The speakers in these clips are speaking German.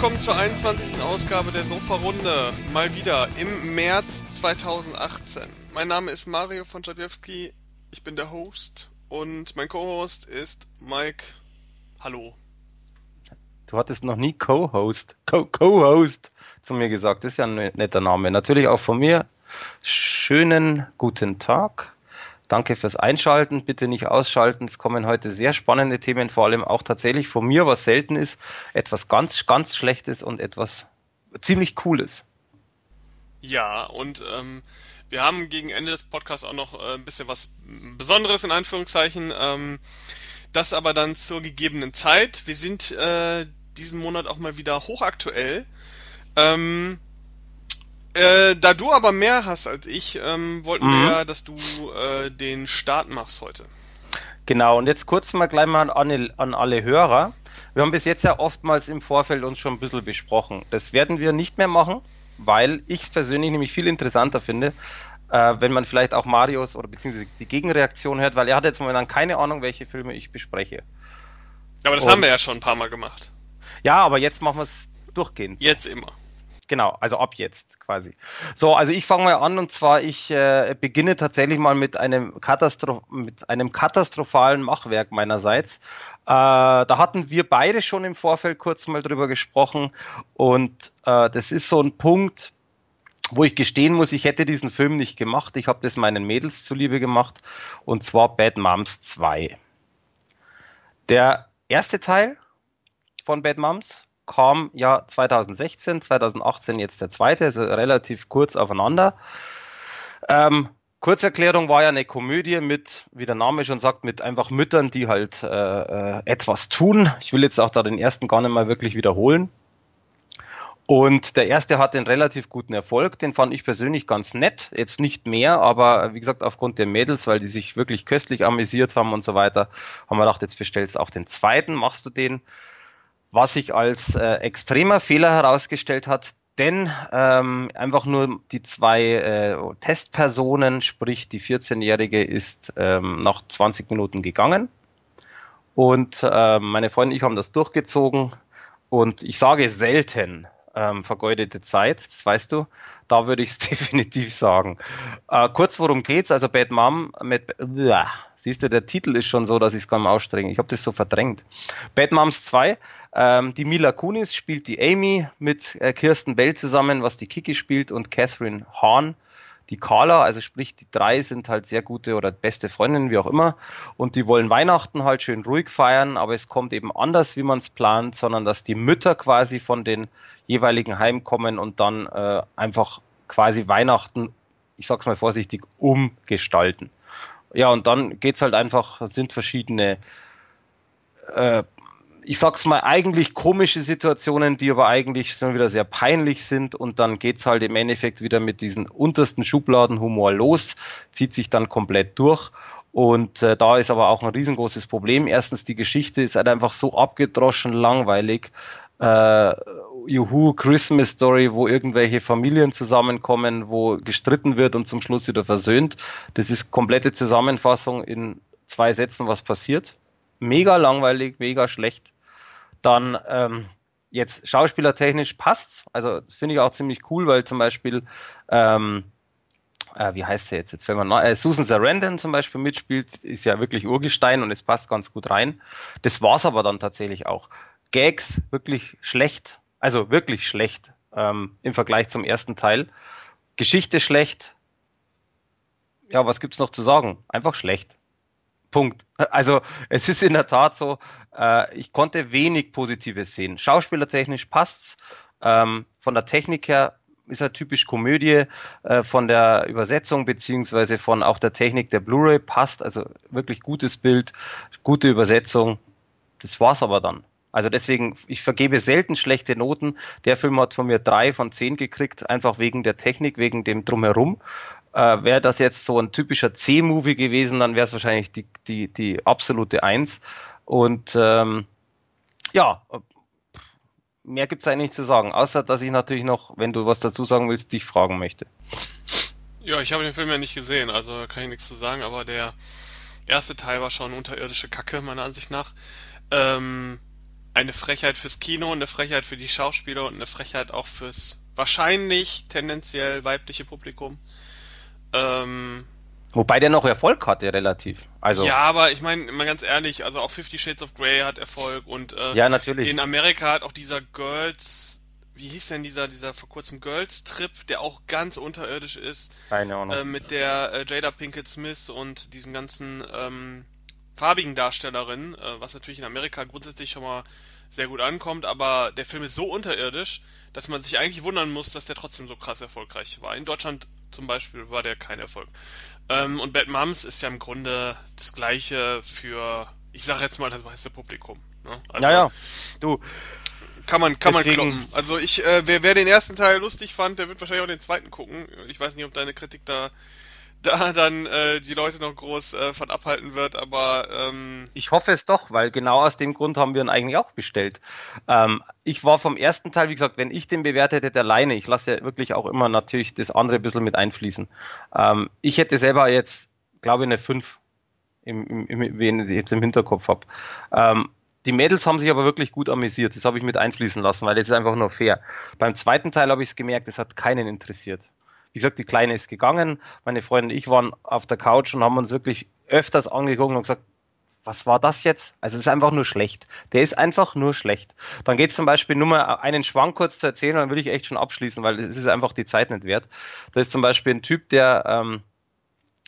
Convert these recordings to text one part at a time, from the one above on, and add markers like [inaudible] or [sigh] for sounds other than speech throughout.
Willkommen zur 21. Ausgabe der Sofa-Runde. Mal wieder im März 2018. Mein Name ist Mario von Jadwiewski. Ich bin der Host und mein Co-Host ist Mike. Hallo. Du hattest noch nie Co-Host, Co-Host zu mir gesagt. Das ist ja ein netter Name. Natürlich auch von mir. Schönen guten Tag. Danke fürs Einschalten. Bitte nicht ausschalten. Es kommen heute sehr spannende Themen, vor allem auch tatsächlich von mir, was selten ist. Etwas ganz, ganz Schlechtes und etwas ziemlich Cooles. Ja, und ähm, wir haben gegen Ende des Podcasts auch noch äh, ein bisschen was Besonderes in Anführungszeichen. Ähm, das aber dann zur gegebenen Zeit. Wir sind äh, diesen Monat auch mal wieder hochaktuell. Ähm, äh, da du aber mehr hast als ich, ähm, wollten mhm. wir ja, dass du äh, den Start machst heute. Genau, und jetzt kurz mal gleich mal an, an alle Hörer. Wir haben bis jetzt ja oftmals im Vorfeld uns schon ein bisschen besprochen. Das werden wir nicht mehr machen, weil ich es persönlich nämlich viel interessanter finde, äh, wenn man vielleicht auch Marios oder beziehungsweise die Gegenreaktion hört, weil er hat jetzt momentan keine Ahnung, welche Filme ich bespreche. Aber das und, haben wir ja schon ein paar Mal gemacht. Ja, aber jetzt machen wir es durchgehend. Jetzt immer. Genau, also ab jetzt quasi. So, also ich fange mal an und zwar ich äh, beginne tatsächlich mal mit einem, Katastro mit einem katastrophalen Machwerk meinerseits. Äh, da hatten wir beide schon im Vorfeld kurz mal drüber gesprochen und äh, das ist so ein Punkt, wo ich gestehen muss, ich hätte diesen Film nicht gemacht. Ich habe das meinen Mädels zuliebe gemacht und zwar Bad Moms 2. Der erste Teil von Bad Moms kam ja 2016, 2018 jetzt der zweite, also relativ kurz aufeinander. Ähm, Kurzerklärung war ja eine Komödie mit, wie der Name schon sagt, mit einfach Müttern, die halt äh, äh, etwas tun. Ich will jetzt auch da den ersten gar nicht mal wirklich wiederholen. Und der erste hatte einen relativ guten Erfolg, den fand ich persönlich ganz nett. Jetzt nicht mehr, aber wie gesagt, aufgrund der Mädels, weil die sich wirklich köstlich amüsiert haben und so weiter, haben wir gedacht, jetzt bestellst du auch den zweiten, machst du den was sich als äh, extremer Fehler herausgestellt hat, denn ähm, einfach nur die zwei äh, Testpersonen, sprich die 14-Jährige ist ähm, nach 20 Minuten gegangen. Und äh, meine Freundin und ich haben das durchgezogen. Und ich sage selten ähm, vergeudete Zeit, das weißt du, da würde ich es [laughs] definitiv sagen. Äh, kurz worum geht's, also Bad Mom mit, uh, siehst du, der Titel ist schon so, dass ich es nicht ausstrenge. Ich habe das so verdrängt. Bad Moms 2 ähm, die Mila Kunis spielt die Amy mit äh, Kirsten Bell zusammen, was die Kiki spielt, und Catherine Hahn, die Carla, also sprich, die drei sind halt sehr gute oder beste Freundinnen, wie auch immer. Und die wollen Weihnachten halt schön ruhig feiern, aber es kommt eben anders, wie man es plant, sondern dass die Mütter quasi von den jeweiligen Heim kommen und dann äh, einfach quasi Weihnachten, ich sag's mal vorsichtig, umgestalten. Ja, und dann geht's halt einfach, sind verschiedene äh, ich sag's mal, eigentlich komische Situationen, die aber eigentlich schon wieder sehr peinlich sind und dann geht's halt im Endeffekt wieder mit diesen untersten Schubladenhumor los, zieht sich dann komplett durch und äh, da ist aber auch ein riesengroßes Problem. Erstens, die Geschichte ist halt einfach so abgedroschen, langweilig. Äh, Juhu, Christmas Story, wo irgendwelche Familien zusammenkommen, wo gestritten wird und zum Schluss wieder versöhnt. Das ist komplette Zusammenfassung in zwei Sätzen, was passiert mega langweilig, mega schlecht. Dann ähm, jetzt schauspielertechnisch passt, also finde ich auch ziemlich cool, weil zum Beispiel ähm, äh, wie heißt sie jetzt? Jetzt fällt man äh, Susan Sarandon zum Beispiel mitspielt, ist ja wirklich Urgestein und es passt ganz gut rein. Das war's aber dann tatsächlich auch. Gags wirklich schlecht, also wirklich schlecht ähm, im Vergleich zum ersten Teil. Geschichte schlecht. Ja, was gibt's noch zu sagen? Einfach schlecht. Punkt. Also es ist in der Tat so, äh, ich konnte wenig Positives sehen. Schauspielertechnisch passt's. Ähm, von der Technik her ist er typisch Komödie. Äh, von der Übersetzung beziehungsweise von auch der Technik der Blu-ray passt. Also wirklich gutes Bild, gute Übersetzung. Das war's aber dann. Also deswegen, ich vergebe selten schlechte Noten. Der Film hat von mir drei von zehn gekriegt, einfach wegen der Technik, wegen dem Drumherum. Äh, wäre das jetzt so ein typischer C-Movie gewesen, dann wäre es wahrscheinlich die, die, die absolute Eins. Und ähm, ja, mehr gibt's eigentlich nicht zu sagen, außer dass ich natürlich noch, wenn du was dazu sagen willst, dich fragen möchte. Ja, ich habe den Film ja nicht gesehen, also kann ich nichts zu sagen, aber der erste Teil war schon unterirdische Kacke, meiner Ansicht nach. Ähm, eine Frechheit fürs Kino, eine Frechheit für die Schauspieler und eine Frechheit auch fürs wahrscheinlich tendenziell weibliche Publikum. Ähm, Wobei der noch Erfolg hatte, relativ. Also ja, aber ich meine, mal ganz ehrlich, also auch Fifty Shades of Grey hat Erfolg und äh, ja, natürlich. in Amerika hat auch dieser Girls, wie hieß denn dieser, dieser vor kurzem Girls Trip, der auch ganz unterirdisch ist. Keine Ahnung. Äh, mit der äh, Jada Pinkett Smith und diesen ganzen ähm, farbigen Darstellerinnen, äh, was natürlich in Amerika grundsätzlich schon mal sehr gut ankommt, aber der Film ist so unterirdisch, dass man sich eigentlich wundern muss, dass der trotzdem so krass erfolgreich war. In Deutschland zum Beispiel war der kein Erfolg. Ähm, und Bad Moms ist ja im Grunde das gleiche für, ich sage jetzt mal, das meiste Publikum. Ne? Also, ja, ja. Du. Kann man, kann deswegen... man kloppen. Also ich, äh, wer, wer den ersten Teil lustig fand, der wird wahrscheinlich auch den zweiten gucken. Ich weiß nicht, ob deine Kritik da da dann äh, die Leute noch groß äh, von abhalten wird, aber ähm ich hoffe es doch, weil genau aus dem Grund haben wir ihn eigentlich auch bestellt. Ähm, ich war vom ersten Teil, wie gesagt, wenn ich den bewertet hätte alleine, ich lasse ja wirklich auch immer natürlich das andere ein bisschen mit einfließen. Ähm, ich hätte selber jetzt, glaube ich, eine 5 im, im, im, wenn ich jetzt im Hinterkopf habe. Ähm, die Mädels haben sich aber wirklich gut amüsiert. Das habe ich mit einfließen lassen, weil das ist einfach nur fair. Beim zweiten Teil habe ich es gemerkt, es hat keinen interessiert. Wie gesagt, die Kleine ist gegangen. Meine Freundin und ich waren auf der Couch und haben uns wirklich öfters angeguckt und gesagt, was war das jetzt? Also es ist einfach nur schlecht. Der ist einfach nur schlecht. Dann geht es zum Beispiel nur mal einen Schwank kurz zu erzählen, dann würde ich echt schon abschließen, weil es ist einfach die Zeit nicht wert. Da ist zum Beispiel ein Typ, der ähm,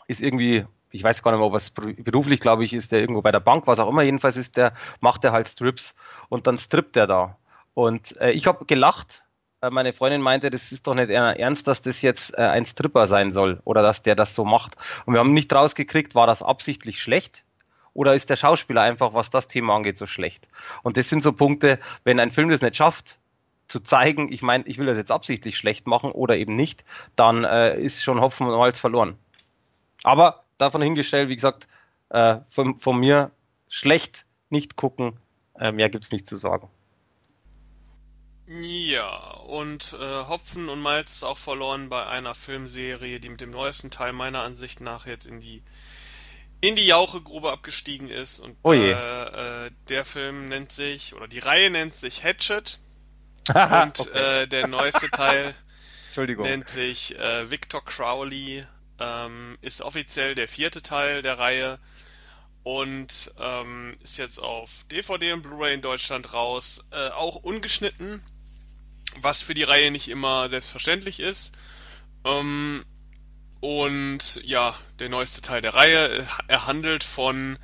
ist irgendwie, ich weiß gar nicht mehr, ob es beruflich, glaube ich, ist der irgendwo bei der Bank, was auch immer, jedenfalls ist der, macht er halt Strips und dann strippt er da. Und äh, ich habe gelacht, meine Freundin meinte, das ist doch nicht ernst, dass das jetzt äh, ein Stripper sein soll oder dass der das so macht. Und wir haben nicht rausgekriegt, war das absichtlich schlecht oder ist der Schauspieler einfach, was das Thema angeht, so schlecht. Und das sind so Punkte, wenn ein Film das nicht schafft, zu zeigen, ich meine, ich will das jetzt absichtlich schlecht machen oder eben nicht, dann äh, ist schon Hopfen und Malz verloren. Aber davon hingestellt, wie gesagt, äh, von, von mir schlecht nicht gucken, äh, mehr gibt's nicht zu sagen. Ja, und äh, Hopfen und Malz ist auch verloren bei einer Filmserie, die mit dem neuesten Teil meiner Ansicht nach jetzt in die in die Jauchegrube abgestiegen ist. Und oh äh, äh, der Film nennt sich, oder die Reihe nennt sich Hatchet. [laughs] und okay. äh, der neueste Teil [laughs] nennt sich äh, Victor Crowley, ähm, ist offiziell der vierte Teil der Reihe und ähm, ist jetzt auf DVD und Blu-ray in Deutschland raus, äh, auch ungeschnitten was für die Reihe nicht immer selbstverständlich ist. Ähm, und ja, der neueste Teil der Reihe, er handelt von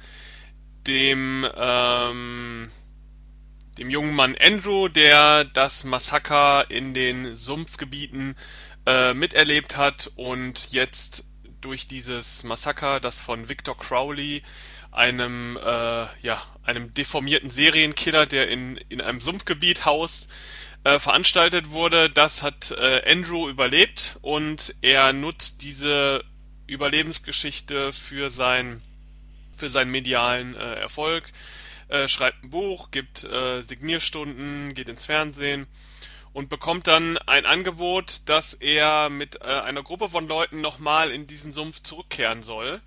dem, ähm, dem jungen Mann Andrew, der das Massaker in den Sumpfgebieten äh, miterlebt hat und jetzt durch dieses Massaker, das von Victor Crowley, einem äh, ja einem deformierten Serienkiller, der in in einem Sumpfgebiet haust, äh, veranstaltet wurde. Das hat äh, Andrew überlebt und er nutzt diese Überlebensgeschichte für sein für seinen medialen äh, Erfolg, äh, schreibt ein Buch, gibt äh, Signierstunden, geht ins Fernsehen und bekommt dann ein Angebot, dass er mit äh, einer Gruppe von Leuten nochmal in diesen Sumpf zurückkehren soll.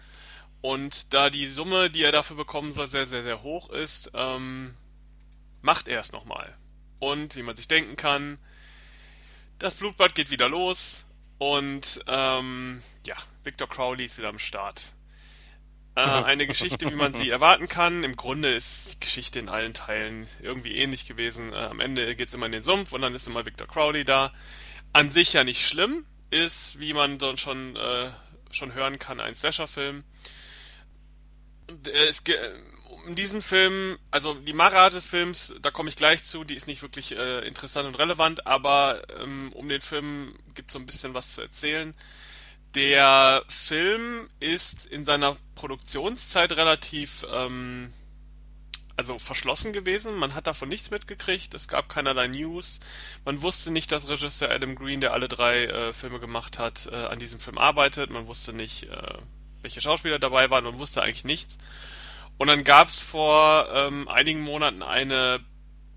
Und da die Summe, die er dafür bekommen soll, sehr, sehr, sehr hoch ist, ähm, macht er es nochmal. Und wie man sich denken kann, das Blutbad geht wieder los und ähm, ja, Victor Crowley ist wieder am Start. Äh, [laughs] eine Geschichte, wie man sie erwarten kann. Im Grunde ist die Geschichte in allen Teilen irgendwie ähnlich gewesen. Äh, am Ende geht es immer in den Sumpf und dann ist immer Victor Crowley da. An sich ja nicht schlimm, ist, wie man dann schon, äh, schon hören kann, ein Slasher-Film. Es, in diesem Film, also die Mara des Films, da komme ich gleich zu, die ist nicht wirklich äh, interessant und relevant, aber ähm, um den Film gibt es so ein bisschen was zu erzählen. Der Film ist in seiner Produktionszeit relativ ähm, also verschlossen gewesen. Man hat davon nichts mitgekriegt. Es gab keinerlei News. Man wusste nicht, dass Regisseur Adam Green, der alle drei äh, Filme gemacht hat, äh, an diesem Film arbeitet. Man wusste nicht, äh, welche Schauspieler dabei waren. Man wusste eigentlich nichts. Und dann gab es vor ähm, einigen Monaten eine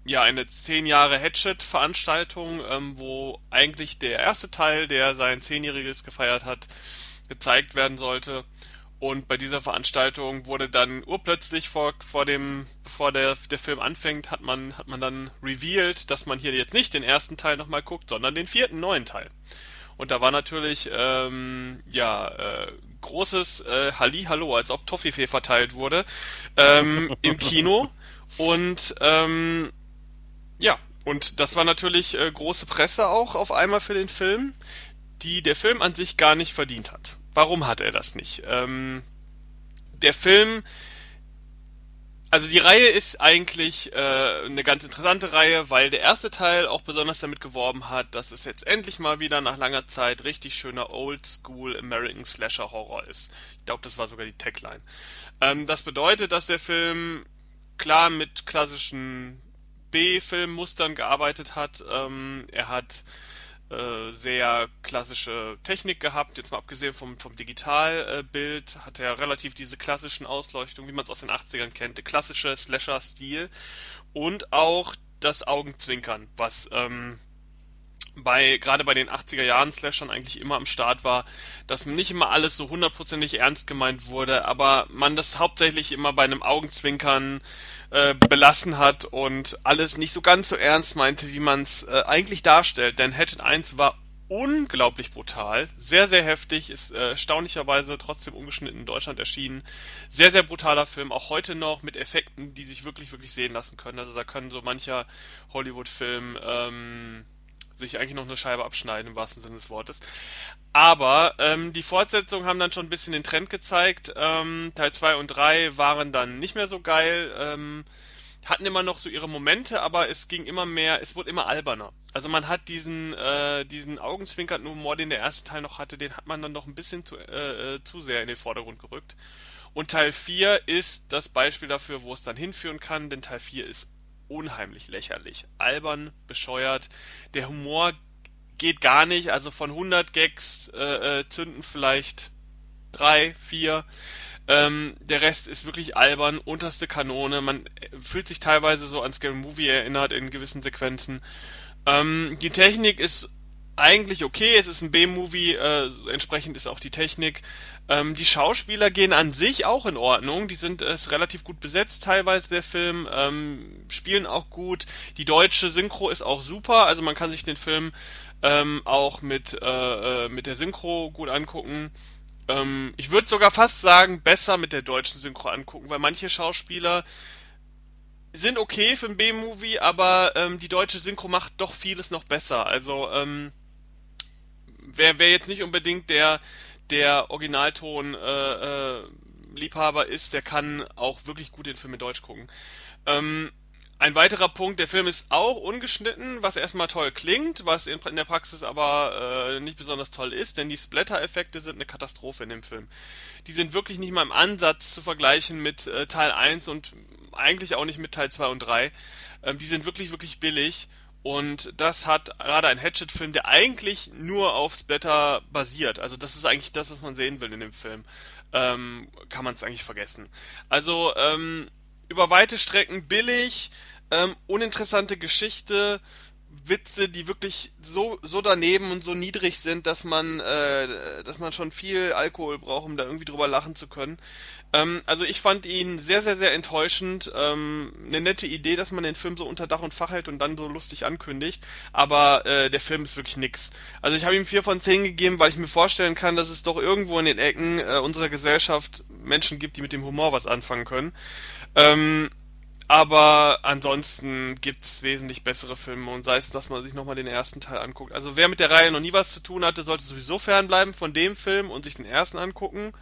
ja eine zehn Jahre Hatchet-Veranstaltung, ähm, wo eigentlich der erste Teil, der sein zehnjähriges gefeiert hat, gezeigt werden sollte. Und bei dieser Veranstaltung wurde dann urplötzlich vor, vor dem, bevor der, der Film anfängt, hat man, hat man dann revealed, dass man hier jetzt nicht den ersten Teil nochmal guckt, sondern den vierten neuen Teil. Und da war natürlich, ähm, ja, äh, großes äh, Halli-Hallo, als ob Toffifee verteilt wurde, ähm, [laughs] im Kino. Und ähm, ja, und das war natürlich äh, große Presse auch auf einmal für den Film, die der Film an sich gar nicht verdient hat. Warum hat er das nicht? Ähm, der Film, also die Reihe ist eigentlich äh, eine ganz interessante Reihe, weil der erste Teil auch besonders damit geworben hat, dass es jetzt endlich mal wieder nach langer Zeit richtig schöner Oldschool American Slasher Horror ist. Ich glaube, das war sogar die Tagline. Ähm, das bedeutet, dass der Film klar mit klassischen B-Filmmustern gearbeitet hat. Ähm, er hat äh, sehr klassische Technik gehabt, jetzt mal abgesehen vom, vom Digitalbild, äh, hat er relativ diese klassischen Ausleuchtungen, wie man es aus den 80ern kennt, der klassische Slasher-Stil und auch das Augenzwinkern, was ähm, bei gerade bei den 80er Jahren Slashern eigentlich immer am Start war, dass nicht immer alles so hundertprozentig ernst gemeint wurde, aber man das hauptsächlich immer bei einem Augenzwinkern äh, belassen hat und alles nicht so ganz so ernst meinte, wie man es äh, eigentlich darstellt. Denn Hatchet 1 war unglaublich brutal, sehr, sehr heftig, ist äh, erstaunlicherweise trotzdem ungeschnitten in Deutschland erschienen. Sehr, sehr brutaler Film, auch heute noch mit Effekten, die sich wirklich, wirklich sehen lassen können. Also da können so mancher Hollywood-Film ähm, sich eigentlich noch eine Scheibe abschneiden, im wahrsten Sinne des Wortes. Aber ähm, die Fortsetzungen haben dann schon ein bisschen den Trend gezeigt. Ähm, Teil 2 und 3 waren dann nicht mehr so geil, ähm, hatten immer noch so ihre Momente, aber es ging immer mehr, es wurde immer alberner. Also man hat diesen, äh, diesen augenzwinkernden Humor, den der erste Teil noch hatte, den hat man dann noch ein bisschen zu, äh, äh zu sehr in den Vordergrund gerückt. Und Teil 4 ist das Beispiel dafür, wo es dann hinführen kann, denn Teil 4 ist unheimlich lächerlich. Albern, bescheuert. Der Humor geht gar nicht. Also von 100 Gags äh, äh, zünden vielleicht drei, vier. Ähm, der Rest ist wirklich albern, unterste Kanone. Man fühlt sich teilweise so an Scary Movie erinnert in gewissen Sequenzen. Ähm, die Technik ist eigentlich okay, es ist ein B-Movie, äh, entsprechend ist auch die Technik. Ähm, die Schauspieler gehen an sich auch in Ordnung, die sind äh, relativ gut besetzt teilweise der Film, ähm, spielen auch gut. Die deutsche Synchro ist auch super, also man kann sich den Film ähm, auch mit äh, äh mit der Synchro gut angucken. Ähm, ich würde sogar fast sagen, besser mit der deutschen Synchro angucken, weil manche Schauspieler sind okay für ein B-Movie, aber ähm, die deutsche Synchro macht doch vieles noch besser. Also ähm, wer, wer jetzt nicht unbedingt der, der Originalton äh, äh, Liebhaber ist, der kann auch wirklich gut den Film in Deutsch gucken. Ähm, ein weiterer Punkt, der Film ist auch ungeschnitten, was erstmal toll klingt, was in, in der Praxis aber äh, nicht besonders toll ist, denn die Splatter-Effekte sind eine Katastrophe in dem Film. Die sind wirklich nicht mal im Ansatz zu vergleichen mit äh, Teil 1 und eigentlich auch nicht mit Teil 2 und 3. Ähm, die sind wirklich, wirklich billig und das hat gerade ein Hatchet-Film, der eigentlich nur auf Splatter basiert. Also das ist eigentlich das, was man sehen will in dem Film. Ähm, kann man es eigentlich vergessen. Also ähm, über weite Strecken billig, ähm, uninteressante Geschichte, Witze, die wirklich so so daneben und so niedrig sind, dass man äh, dass man schon viel Alkohol braucht, um da irgendwie drüber lachen zu können. Ähm, also ich fand ihn sehr sehr sehr enttäuschend. Ähm, eine nette Idee, dass man den Film so unter Dach und Fach hält und dann so lustig ankündigt, aber äh, der Film ist wirklich nix. Also ich habe ihm vier von zehn gegeben, weil ich mir vorstellen kann, dass es doch irgendwo in den Ecken äh, unserer Gesellschaft Menschen gibt, die mit dem Humor was anfangen können. Ähm, aber ansonsten gibt es wesentlich bessere Filme und sei es, dass man sich nochmal den ersten Teil anguckt. Also wer mit der Reihe noch nie was zu tun hatte, sollte sowieso fernbleiben von dem Film und sich den ersten angucken.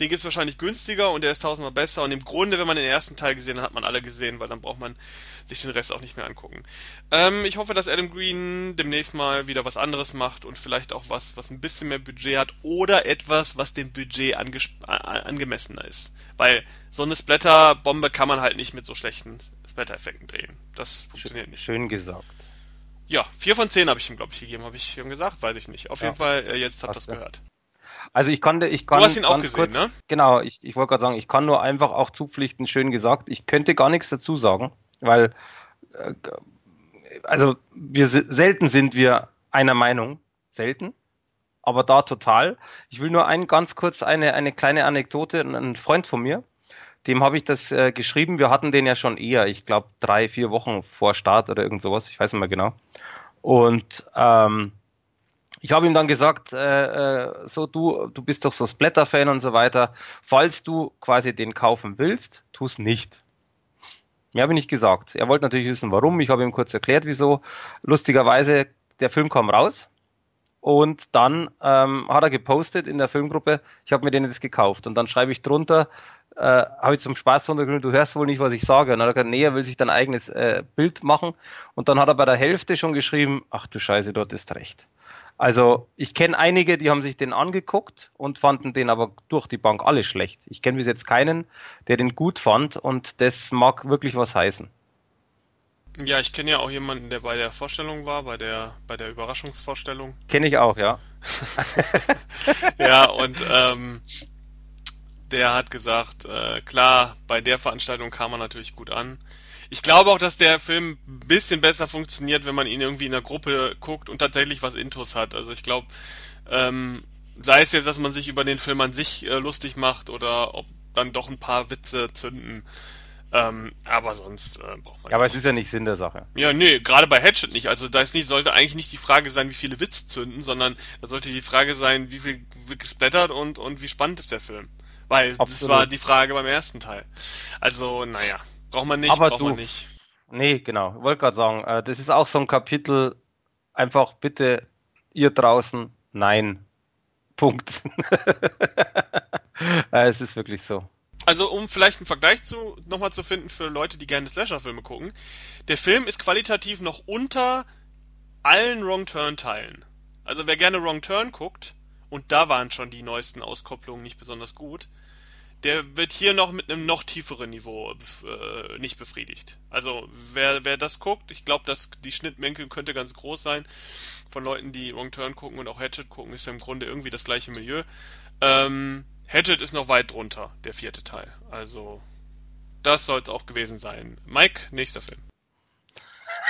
Den gibt es wahrscheinlich günstiger und der ist tausendmal besser. Und im Grunde, wenn man den ersten Teil gesehen hat, hat man alle gesehen, weil dann braucht man sich den Rest auch nicht mehr angucken. Ähm, ich hoffe, dass Adam Green demnächst mal wieder was anderes macht und vielleicht auch was, was ein bisschen mehr Budget hat oder etwas, was dem Budget angemessener ist. Weil so eine Splatter-Bombe kann man halt nicht mit so schlechten Splatter-Effekten drehen. Das funktioniert nicht. Schön gesagt. Ja, vier von zehn habe ich ihm, glaube ich, gegeben. Habe ich ihm gesagt? Weiß ich nicht. Auf ja. jeden Fall, äh, jetzt habt ihr das gehört. Also ich konnte, ich kann du hast ihn auch gesehen, kurz, ne? Genau, ich, ich wollte gerade sagen, ich kann nur einfach auch zupflichten, schön gesagt. Ich könnte gar nichts dazu sagen, weil äh, also wir selten sind wir einer Meinung, selten, aber da total. Ich will nur ein ganz kurz eine, eine kleine Anekdote. Ein Freund von mir, dem habe ich das äh, geschrieben. Wir hatten den ja schon eher, ich glaube drei, vier Wochen vor Start oder irgend sowas. Ich weiß nicht mehr genau. Und ähm, ich habe ihm dann gesagt, äh, äh, so du, du bist doch so Splatter-Fan und so weiter. Falls du quasi den kaufen willst, tu's nicht. Mehr habe ich nicht gesagt. Er wollte natürlich wissen, warum. Ich habe ihm kurz erklärt, wieso. Lustigerweise, der Film kam raus und dann ähm, hat er gepostet in der Filmgruppe, ich habe mir den jetzt gekauft. Und dann schreibe ich drunter, äh, habe ich zum Spaß runtergenommen, du hörst wohl nicht, was ich sage. Und dann hat er gesagt, nee, er will sich dann ein eigenes äh, Bild machen. Und dann hat er bei der Hälfte schon geschrieben, ach du Scheiße, dort ist recht. Also ich kenne einige, die haben sich den angeguckt und fanden den aber durch die Bank alle schlecht. Ich kenne bis jetzt keinen, der den gut fand und das mag wirklich was heißen. Ja, ich kenne ja auch jemanden, der bei der Vorstellung war, bei der bei der Überraschungsvorstellung. Kenne ich auch, ja. [laughs] ja, und ähm, der hat gesagt, äh, klar, bei der Veranstaltung kam er natürlich gut an. Ich glaube auch, dass der Film ein bisschen besser funktioniert, wenn man ihn irgendwie in der Gruppe guckt und tatsächlich was Intos hat. Also ich glaube, ähm, sei es jetzt, dass man sich über den Film an sich äh, lustig macht oder ob dann doch ein paar Witze zünden. Ähm, aber sonst äh, braucht man. Ja, aber es ist ja nicht Sinn der Sache. Ja, nee, gerade bei Hatchet nicht. Also da ist nicht, sollte eigentlich nicht die Frage sein, wie viele Witze zünden, sondern da sollte die Frage sein, wie viel wird gesplattert und, und wie spannend ist der Film. Weil Absolut. das war die Frage beim ersten Teil. Also, naja. Braucht man nicht, Aber braucht du, man nicht. Nee, genau. Wollte gerade sagen, äh, das ist auch so ein Kapitel, einfach bitte ihr draußen, nein. Punkt. [laughs] äh, es ist wirklich so. Also um vielleicht einen Vergleich zu nochmal zu finden für Leute, die gerne Slasher-Filme gucken, der Film ist qualitativ noch unter allen Wrong Turn-Teilen. Also wer gerne Wrong Turn guckt, und da waren schon die neuesten Auskopplungen nicht besonders gut, der wird hier noch mit einem noch tieferen Niveau äh, nicht befriedigt. Also wer, wer das guckt, ich glaube, dass die Schnittmenge könnte ganz groß sein von Leuten, die Wrong Turn gucken und auch Hatchet gucken, ist ja im Grunde irgendwie das gleiche Milieu. Ähm, Hatchet ist noch weit drunter, der vierte Teil. Also das soll es auch gewesen sein. Mike, nächster Film.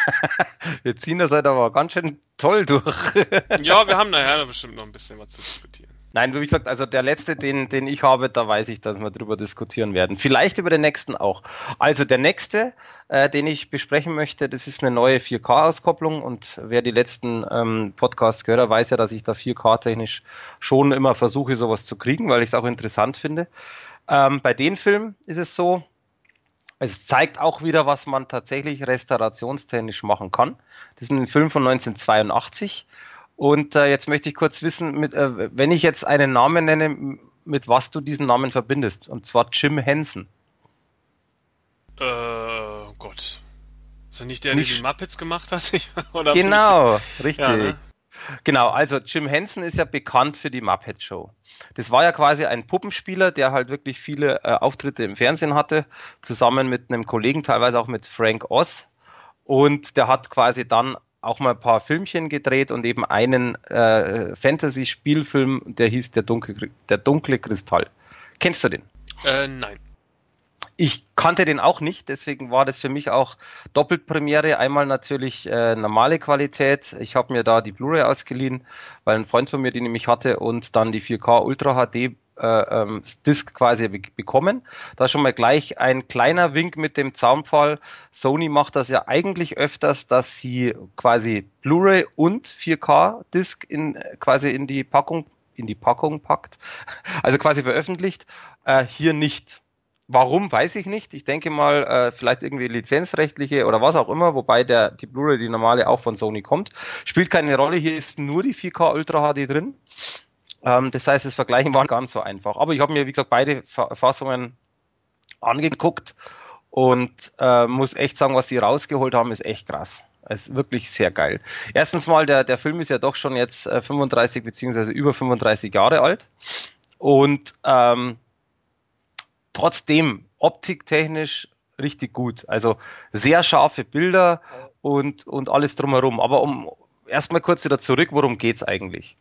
[laughs] wir ziehen das halt aber ganz schön toll durch. ja, wir haben nachher bestimmt noch ein bisschen was zu diskutieren. Nein, wie gesagt, also der letzte, den, den ich habe, da weiß ich, dass wir drüber diskutieren werden. Vielleicht über den nächsten auch. Also der nächste, äh, den ich besprechen möchte, das ist eine neue 4K-Auskopplung und wer die letzten ähm, Podcasts gehört weiß ja, dass ich da 4K-technisch schon immer versuche, sowas zu kriegen, weil ich es auch interessant finde. Ähm, bei den Filmen ist es so, es zeigt auch wieder, was man tatsächlich restaurationstechnisch machen kann. Das ist ein Film von 1982 und äh, jetzt möchte ich kurz wissen, mit, äh, wenn ich jetzt einen Namen nenne, mit was du diesen Namen verbindest. Und zwar Jim Henson. Äh, Gott. Ist er nicht der, nicht der die Muppets gemacht hat? [laughs] Genau, richtig. Ja, ne? Genau, also Jim Henson ist ja bekannt für die Muppet Show. Das war ja quasi ein Puppenspieler, der halt wirklich viele äh, Auftritte im Fernsehen hatte, zusammen mit einem Kollegen, teilweise auch mit Frank Oz. Und der hat quasi dann auch mal ein paar Filmchen gedreht und eben einen äh, Fantasy-Spielfilm, der hieß der dunkle, der dunkle Kristall. Kennst du den? Äh, nein. Ich kannte den auch nicht, deswegen war das für mich auch Doppelpremiere. Einmal natürlich äh, normale Qualität. Ich habe mir da die Blu-ray ausgeliehen, weil ein Freund von mir die nämlich hatte und dann die 4K Ultra HD äh, ähm, Disc quasi bekommen. Da schon mal gleich ein kleiner Wink mit dem Zaunpfahl. Sony macht das ja eigentlich öfters, dass sie quasi Blu-ray und 4K Disc in quasi in die Packung in die Packung packt, [laughs] also quasi veröffentlicht. Äh, hier nicht. Warum, weiß ich nicht. Ich denke mal, äh, vielleicht irgendwie lizenzrechtliche oder was auch immer, wobei der, die Blu-ray, die normale, auch von Sony kommt. Spielt keine Rolle, hier ist nur die 4K Ultra HD drin. Ähm, das heißt, das Vergleichen war ganz so einfach. Aber ich habe mir, wie gesagt, beide Fassungen angeguckt und äh, muss echt sagen, was sie rausgeholt haben, ist echt krass. Es ist wirklich sehr geil. Erstens mal, der, der Film ist ja doch schon jetzt äh, 35 beziehungsweise über 35 Jahre alt. Und ähm, trotzdem optiktechnisch richtig gut. Also sehr scharfe Bilder und, und alles drumherum. Aber um erstmal kurz wieder zurück, worum geht's eigentlich?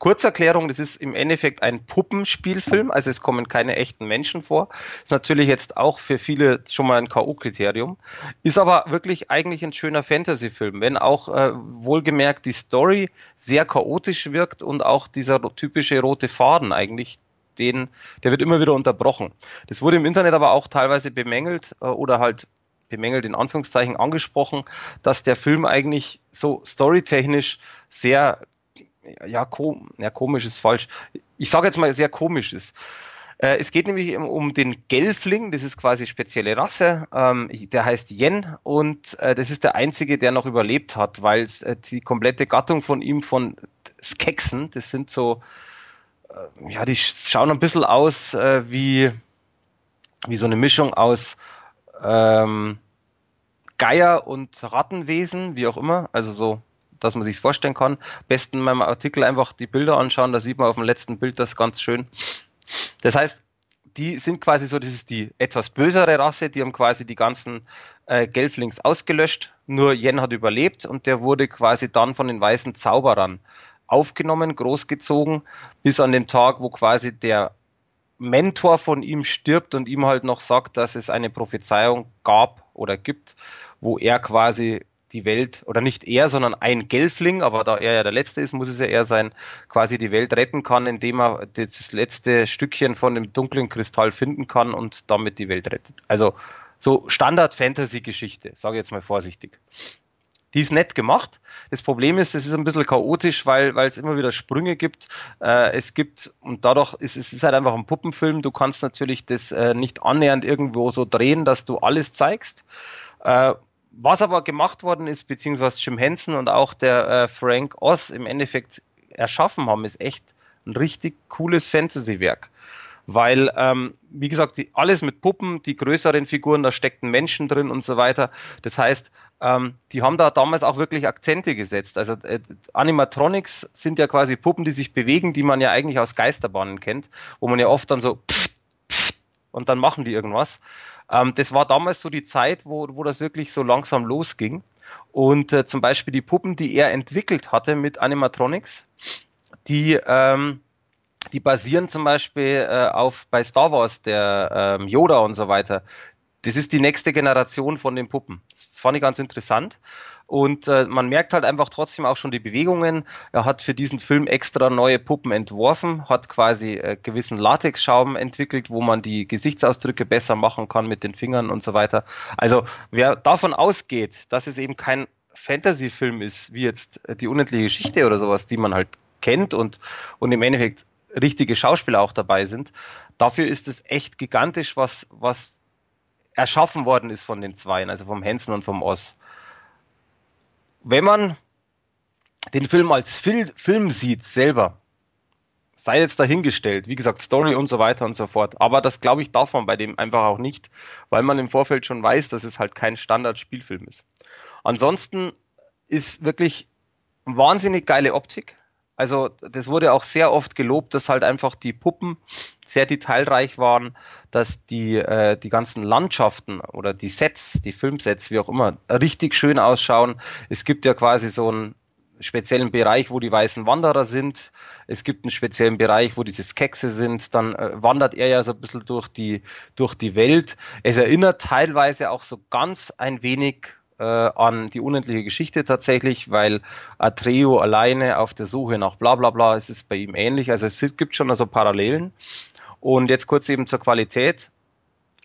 Kurzerklärung, das ist im Endeffekt ein Puppenspielfilm, also es kommen keine echten Menschen vor. Ist natürlich jetzt auch für viele schon mal ein K.O.-Kriterium. Ist aber wirklich eigentlich ein schöner Fantasy-Film, wenn auch äh, wohlgemerkt die Story sehr chaotisch wirkt und auch dieser typische rote Faden eigentlich den, der wird immer wieder unterbrochen. Das wurde im Internet aber auch teilweise bemängelt äh, oder halt bemängelt in Anführungszeichen angesprochen, dass der Film eigentlich so storytechnisch sehr ja, kom ja komisch ist falsch. Ich sage jetzt mal sehr komisch ist. Äh, es geht nämlich um den Gelfling, das ist quasi spezielle Rasse, ähm, der heißt Yen und äh, das ist der einzige, der noch überlebt hat, weil äh, die komplette Gattung von ihm von Skeksen, das sind so, ja, die schauen ein bisschen aus äh, wie, wie so eine Mischung aus ähm, Geier und Rattenwesen, wie auch immer, also so dass man sich vorstellen kann. Besten in meinem Artikel einfach die Bilder anschauen, da sieht man auf dem letzten Bild das ganz schön. Das heißt, die sind quasi so, das ist die etwas bösere Rasse, die haben quasi die ganzen äh, Gelflings ausgelöscht. Nur Yen hat überlebt und der wurde quasi dann von den weißen Zauberern aufgenommen, großgezogen, bis an den Tag, wo quasi der Mentor von ihm stirbt und ihm halt noch sagt, dass es eine Prophezeiung gab oder gibt, wo er quasi die Welt, oder nicht er, sondern ein Gelfling, aber da er ja der Letzte ist, muss es ja er sein, quasi die Welt retten kann, indem er das letzte Stückchen von dem dunklen Kristall finden kann und damit die Welt rettet. Also so Standard-Fantasy-Geschichte, sage ich jetzt mal vorsichtig. Die ist nett gemacht. Das Problem ist, es ist ein bisschen chaotisch, weil, weil es immer wieder Sprünge gibt. Äh, es gibt, und dadurch ist es ist halt einfach ein Puppenfilm. Du kannst natürlich das äh, nicht annähernd irgendwo so drehen, dass du alles zeigst. Äh, was aber gemacht worden ist, beziehungsweise Jim Henson und auch der äh, Frank Oz im Endeffekt erschaffen haben, ist echt ein richtig cooles Fantasy-Werk. Weil, ähm, wie gesagt, die, alles mit Puppen, die größeren Figuren, da steckten Menschen drin und so weiter. Das heißt, ähm, die haben da damals auch wirklich Akzente gesetzt. Also äh, Animatronics sind ja quasi Puppen, die sich bewegen, die man ja eigentlich aus Geisterbahnen kennt, wo man ja oft dann so pff, pff, und dann machen die irgendwas. Ähm, das war damals so die Zeit, wo, wo das wirklich so langsam losging. Und äh, zum Beispiel die Puppen, die er entwickelt hatte mit Animatronics, die, ähm, die basieren zum Beispiel äh, auf bei Star Wars, der ähm, Yoda und so weiter. Das ist die nächste Generation von den Puppen. Das fand ich ganz interessant. Und äh, man merkt halt einfach trotzdem auch schon die Bewegungen. Er hat für diesen Film extra neue Puppen entworfen, hat quasi äh, gewissen Latexschaum entwickelt, wo man die Gesichtsausdrücke besser machen kann mit den Fingern und so weiter. Also wer davon ausgeht, dass es eben kein Fantasy-Film ist, wie jetzt äh, die unendliche Geschichte oder sowas, die man halt kennt und, und im Endeffekt richtige Schauspieler auch dabei sind, dafür ist es echt gigantisch, was, was erschaffen worden ist von den Zweien, also vom Hansen und vom Oz wenn man den Film als Fil Film sieht selber, sei jetzt dahingestellt, wie gesagt, Story und so weiter und so fort. Aber das glaube ich darf man bei dem einfach auch nicht, weil man im Vorfeld schon weiß, dass es halt kein Standard-Spielfilm ist. Ansonsten ist wirklich wahnsinnig geile Optik. Also das wurde auch sehr oft gelobt, dass halt einfach die Puppen sehr detailreich waren, dass die, äh, die ganzen Landschaften oder die Sets, die Filmsets, wie auch immer, richtig schön ausschauen. Es gibt ja quasi so einen speziellen Bereich, wo die weißen Wanderer sind. Es gibt einen speziellen Bereich, wo diese Skekse sind. Dann äh, wandert er ja so ein bisschen durch die, durch die Welt. Es erinnert teilweise auch so ganz ein wenig äh, an die unendliche Geschichte tatsächlich, weil Atreo alleine auf der Suche nach bla bla bla, es ist bei ihm ähnlich. Also es gibt schon also Parallelen. Und jetzt kurz eben zur Qualität.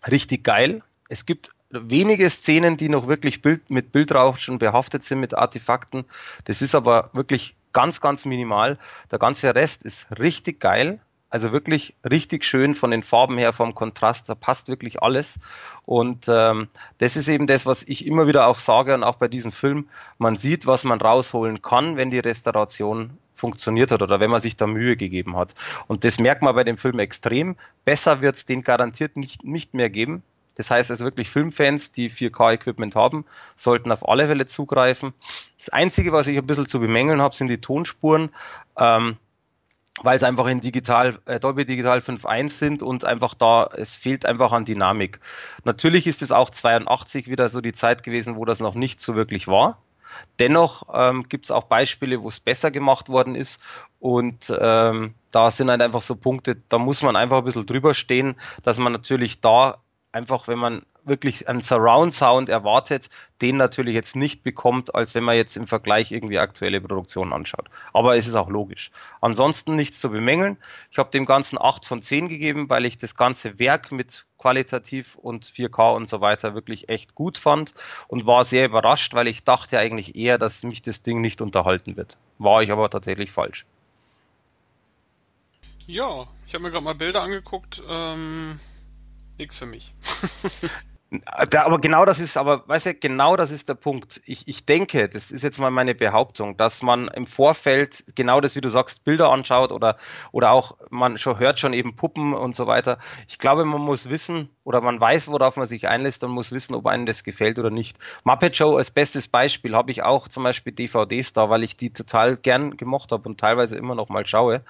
Richtig geil. Es gibt wenige Szenen, die noch wirklich Bild, mit Bildrauschen behaftet sind, mit Artefakten. Das ist aber wirklich ganz, ganz minimal. Der ganze Rest ist richtig geil. Also wirklich richtig schön von den Farben her, vom Kontrast, da passt wirklich alles. Und ähm, das ist eben das, was ich immer wieder auch sage und auch bei diesem Film. Man sieht, was man rausholen kann, wenn die Restauration funktioniert hat oder wenn man sich da Mühe gegeben hat. Und das merkt man bei dem Film extrem. Besser wird es den garantiert nicht, nicht mehr geben. Das heißt also wirklich Filmfans, die 4K-Equipment haben, sollten auf alle Fälle zugreifen. Das Einzige, was ich ein bisschen zu bemängeln habe, sind die Tonspuren. Ähm, weil es einfach in digital, äh, Dolby Digital 5.1 sind und einfach da, es fehlt einfach an Dynamik. Natürlich ist es auch 82 wieder so die Zeit gewesen, wo das noch nicht so wirklich war. Dennoch ähm, gibt es auch Beispiele, wo es besser gemacht worden ist. Und ähm, da sind halt einfach so Punkte, da muss man einfach ein bisschen drüber stehen, dass man natürlich da einfach, wenn man wirklich einen Surround Sound erwartet, den natürlich jetzt nicht bekommt, als wenn man jetzt im Vergleich irgendwie aktuelle Produktionen anschaut. Aber es ist auch logisch. Ansonsten nichts zu bemängeln. Ich habe dem Ganzen 8 von 10 gegeben, weil ich das ganze Werk mit qualitativ und 4K und so weiter wirklich echt gut fand und war sehr überrascht, weil ich dachte eigentlich eher, dass mich das Ding nicht unterhalten wird. War ich aber tatsächlich falsch. Ja, ich habe mir gerade mal Bilder angeguckt. Ähm, nix für mich. [laughs] Da, aber genau das ist, aber weißt du, genau das ist der Punkt. Ich, ich denke, das ist jetzt mal meine Behauptung, dass man im Vorfeld genau das, wie du sagst, Bilder anschaut oder, oder auch man schon hört schon eben Puppen und so weiter. Ich glaube, man muss wissen oder man weiß, worauf man sich einlässt und muss wissen, ob einem das gefällt oder nicht. Muppet Show als bestes Beispiel habe ich auch zum Beispiel DVDs da, weil ich die total gern gemocht habe und teilweise immer noch mal schaue.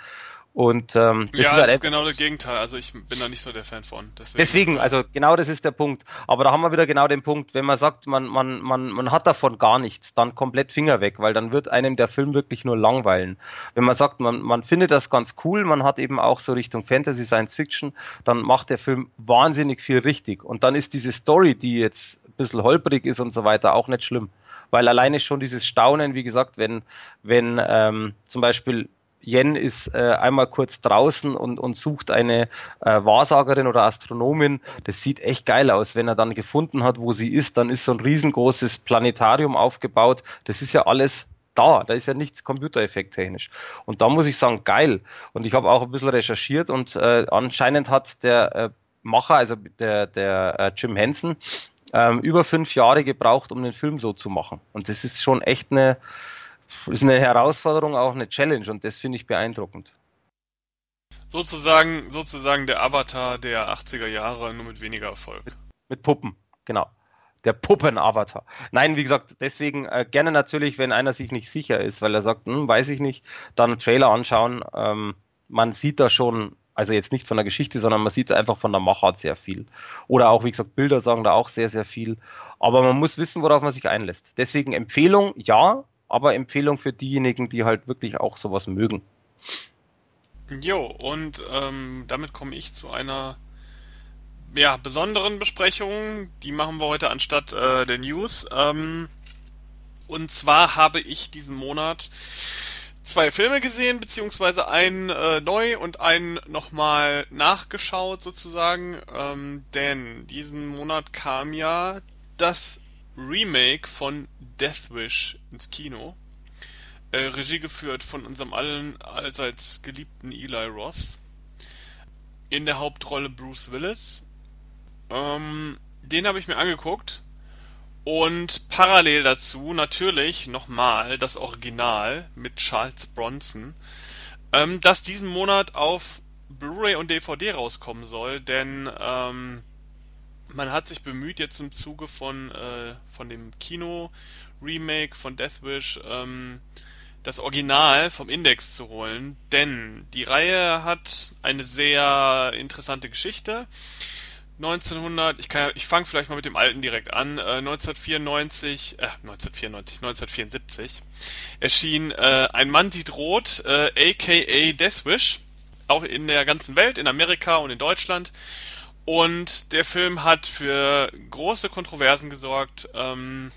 Und ähm, das ja, ist, halt das ist genau das Gegenteil. Also ich bin da nicht so der Fan von. Deswegen, deswegen, also genau das ist der Punkt. Aber da haben wir wieder genau den Punkt, wenn man sagt, man, man, man, man hat davon gar nichts, dann komplett Finger weg, weil dann wird einem der Film wirklich nur langweilen. Wenn man sagt, man, man findet das ganz cool, man hat eben auch so Richtung Fantasy, Science Fiction, dann macht der Film wahnsinnig viel richtig. Und dann ist diese Story, die jetzt ein bisschen holprig ist und so weiter, auch nicht schlimm. Weil alleine schon dieses Staunen, wie gesagt, wenn, wenn ähm, zum Beispiel Yen ist äh, einmal kurz draußen und, und sucht eine äh, Wahrsagerin oder Astronomin. Das sieht echt geil aus. Wenn er dann gefunden hat, wo sie ist, dann ist so ein riesengroßes Planetarium aufgebaut. Das ist ja alles da. Da ist ja nichts Computereffekt technisch. Und da muss ich sagen, geil. Und ich habe auch ein bisschen recherchiert und äh, anscheinend hat der äh, Macher, also der, der äh, Jim Henson, ähm, über fünf Jahre gebraucht, um den Film so zu machen. Und das ist schon echt eine ist eine Herausforderung, auch eine Challenge und das finde ich beeindruckend. Sozusagen, sozusagen der Avatar der 80er Jahre, nur mit weniger Erfolg. Mit, mit Puppen, genau. Der Puppen-Avatar. Nein, wie gesagt, deswegen äh, gerne natürlich, wenn einer sich nicht sicher ist, weil er sagt, hm, weiß ich nicht, dann einen Trailer anschauen. Ähm, man sieht da schon, also jetzt nicht von der Geschichte, sondern man sieht einfach von der Machart sehr viel. Oder auch, wie gesagt, Bilder sagen da auch sehr, sehr viel. Aber man muss wissen, worauf man sich einlässt. Deswegen Empfehlung, ja, aber Empfehlung für diejenigen, die halt wirklich auch sowas mögen. Jo, und ähm, damit komme ich zu einer ja, besonderen Besprechung. Die machen wir heute anstatt äh, der News. Ähm, und zwar habe ich diesen Monat zwei Filme gesehen, beziehungsweise einen äh, neu und einen nochmal nachgeschaut sozusagen. Ähm, denn diesen Monat kam ja das Remake von Death Wish ins Kino. Äh, Regie geführt von unserem allen allseits geliebten Eli Ross. In der Hauptrolle Bruce Willis. Ähm, den habe ich mir angeguckt. Und parallel dazu natürlich nochmal das Original mit Charles Bronson, ähm, das diesen Monat auf Blu-ray und DVD rauskommen soll, denn ähm, man hat sich bemüht, jetzt im Zuge von, äh, von dem Kino-Remake von Deathwish ähm, das Original vom Index zu holen, denn die Reihe hat eine sehr interessante Geschichte. 1900, ich kann, ich fange vielleicht mal mit dem alten direkt an. Äh, 1994, äh, 1994, 1974 erschien äh, Ein Mann sieht rot, äh, aka Deathwish, auch in der ganzen Welt, in Amerika und in Deutschland. Und der Film hat für große Kontroversen gesorgt. Ähm,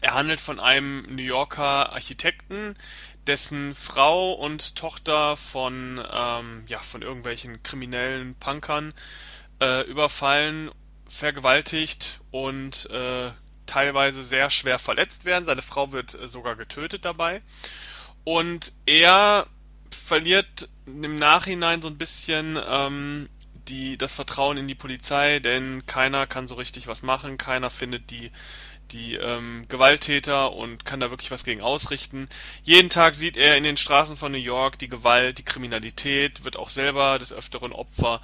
er handelt von einem New Yorker Architekten, dessen Frau und Tochter von, ähm, ja, von irgendwelchen kriminellen Punkern äh, überfallen, vergewaltigt und äh, teilweise sehr schwer verletzt werden. Seine Frau wird äh, sogar getötet dabei. Und er verliert im Nachhinein so ein bisschen ähm, die, das Vertrauen in die Polizei, denn keiner kann so richtig was machen, keiner findet die, die ähm, Gewalttäter und kann da wirklich was gegen ausrichten. Jeden Tag sieht er in den Straßen von New York die Gewalt, die Kriminalität, wird auch selber des Öfteren Opfer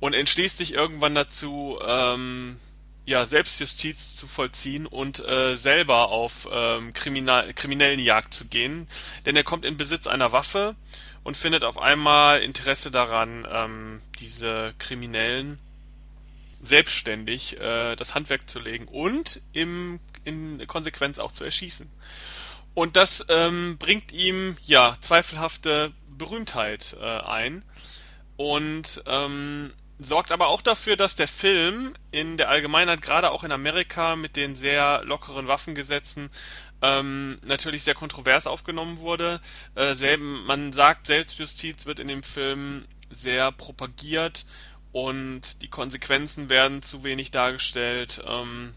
und entschließt sich irgendwann dazu, ähm, ja, Selbstjustiz zu vollziehen und äh, selber auf ähm, kriminellen Jagd zu gehen. Denn er kommt in Besitz einer Waffe und findet auf einmal Interesse daran, ähm, diese Kriminellen selbstständig äh, das Handwerk zu legen und im in Konsequenz auch zu erschießen. Und das ähm, bringt ihm ja zweifelhafte Berühmtheit äh, ein und ähm, sorgt aber auch dafür, dass der Film in der Allgemeinheit, gerade auch in Amerika mit den sehr lockeren Waffengesetzen, ähm, natürlich sehr kontrovers aufgenommen wurde. Äh, selben, man sagt, Selbstjustiz wird in dem Film sehr propagiert und die Konsequenzen werden zu wenig dargestellt. Ähm,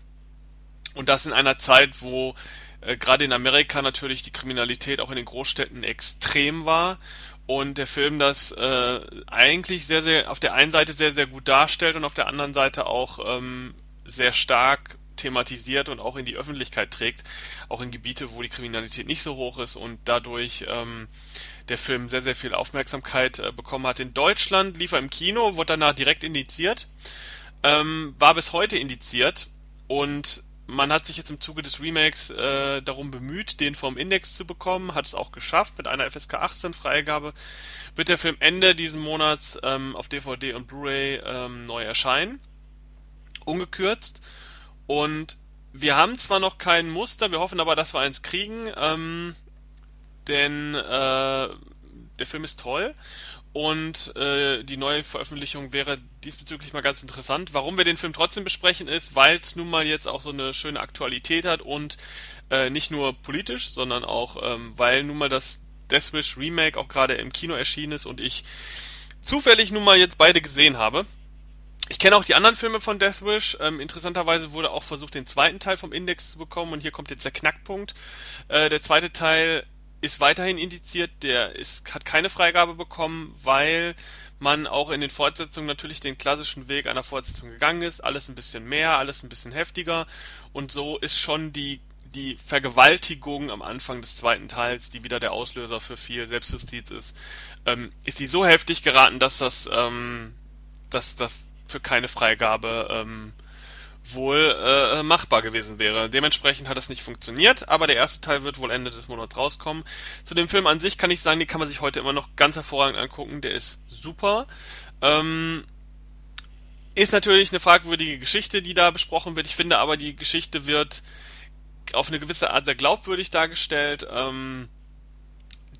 und das in einer Zeit, wo äh, gerade in Amerika natürlich die Kriminalität auch in den Großstädten extrem war und der Film das äh, eigentlich sehr, sehr auf der einen Seite sehr, sehr gut darstellt und auf der anderen Seite auch ähm, sehr stark thematisiert und auch in die Öffentlichkeit trägt, auch in Gebiete, wo die Kriminalität nicht so hoch ist und dadurch ähm, der Film sehr, sehr viel Aufmerksamkeit äh, bekommen hat. In Deutschland lief er im Kino, wurde danach direkt indiziert, ähm, war bis heute indiziert und man hat sich jetzt im Zuge des Remakes äh, darum bemüht, den vom Index zu bekommen, hat es auch geschafft mit einer FSK 18 Freigabe. Wird der Film Ende diesen Monats ähm, auf DVD und Blu-ray ähm, neu erscheinen, ungekürzt. Und wir haben zwar noch kein Muster, wir hoffen aber, dass wir eins kriegen, ähm, denn äh, der Film ist toll und äh, die neue Veröffentlichung wäre diesbezüglich mal ganz interessant. Warum wir den Film trotzdem besprechen ist, weil es nun mal jetzt auch so eine schöne Aktualität hat und äh, nicht nur politisch, sondern auch, ähm, weil nun mal das Death Wish Remake auch gerade im Kino erschienen ist und ich zufällig nun mal jetzt beide gesehen habe. Ich kenne auch die anderen Filme von Death Wish. Ähm, interessanterweise wurde auch versucht, den zweiten Teil vom Index zu bekommen und hier kommt jetzt der Knackpunkt. Äh, der zweite Teil ist weiterhin indiziert, der ist, hat keine Freigabe bekommen, weil man auch in den Fortsetzungen natürlich den klassischen Weg einer Fortsetzung gegangen ist. Alles ein bisschen mehr, alles ein bisschen heftiger. Und so ist schon die, die Vergewaltigung am Anfang des zweiten Teils, die wieder der Auslöser für viel Selbstjustiz ist, ähm, ist die so heftig geraten, dass das, ähm, dass das für keine Freigabe ähm, wohl äh, machbar gewesen wäre. Dementsprechend hat das nicht funktioniert, aber der erste Teil wird wohl Ende des Monats rauskommen. Zu dem Film an sich kann ich sagen, den kann man sich heute immer noch ganz hervorragend angucken. Der ist super. Ähm, ist natürlich eine fragwürdige Geschichte, die da besprochen wird. Ich finde aber, die Geschichte wird auf eine gewisse Art sehr glaubwürdig dargestellt. Ähm,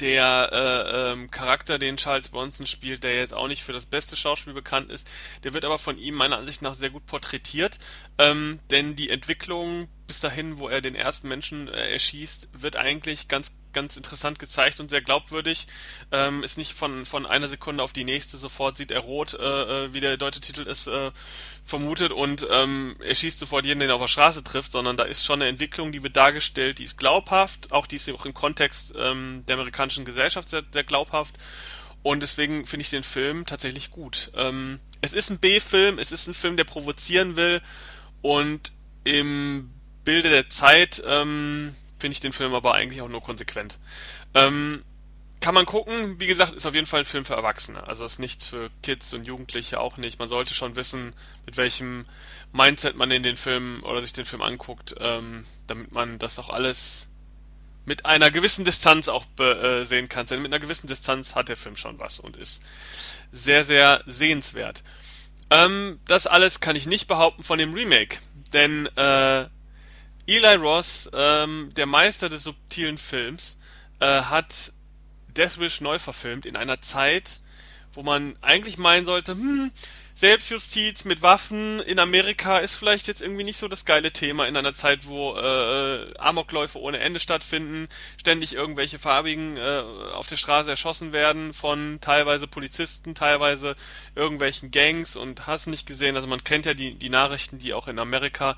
der äh, ähm, Charakter, den Charles Bronson spielt, der jetzt auch nicht für das beste Schauspiel bekannt ist, der wird aber von ihm meiner Ansicht nach sehr gut porträtiert, ähm, denn die Entwicklung bis dahin, wo er den ersten Menschen äh, erschießt, wird eigentlich ganz ganz interessant gezeigt und sehr glaubwürdig. Ähm, ist nicht von von einer Sekunde auf die nächste sofort sieht er rot, äh, äh wie der deutsche Titel ist, äh, vermutet und ähm, er schießt sofort jeden, den er auf der Straße trifft, sondern da ist schon eine Entwicklung, die wird dargestellt, die ist glaubhaft, auch die ist auch im Kontext ähm, der amerikanischen Gesellschaft sehr, sehr glaubhaft. Und deswegen finde ich den Film tatsächlich gut. Ähm, es ist ein B-Film, es ist ein Film, der provozieren will und im Bilde der Zeit ähm, finde ich den Film aber eigentlich auch nur konsequent. Ähm, kann man gucken, wie gesagt, ist auf jeden Fall ein Film für Erwachsene. Also ist nichts für Kids und Jugendliche auch nicht. Man sollte schon wissen, mit welchem Mindset man in den Film oder sich den Film anguckt, ähm, damit man das auch alles mit einer gewissen Distanz auch äh, sehen kann. Denn mit einer gewissen Distanz hat der Film schon was und ist sehr, sehr sehenswert. Ähm, das alles kann ich nicht behaupten von dem Remake, denn äh, Eli Ross, ähm, der Meister des subtilen Films, äh, hat Death Wish neu verfilmt in einer Zeit, wo man eigentlich meinen sollte, hm, Selbstjustiz mit Waffen in Amerika ist vielleicht jetzt irgendwie nicht so das geile Thema in einer Zeit, wo äh, Amokläufe ohne Ende stattfinden, ständig irgendwelche Farbigen äh, auf der Straße erschossen werden von teilweise Polizisten, teilweise irgendwelchen Gangs und hast nicht gesehen. Also man kennt ja die, die Nachrichten, die auch in Amerika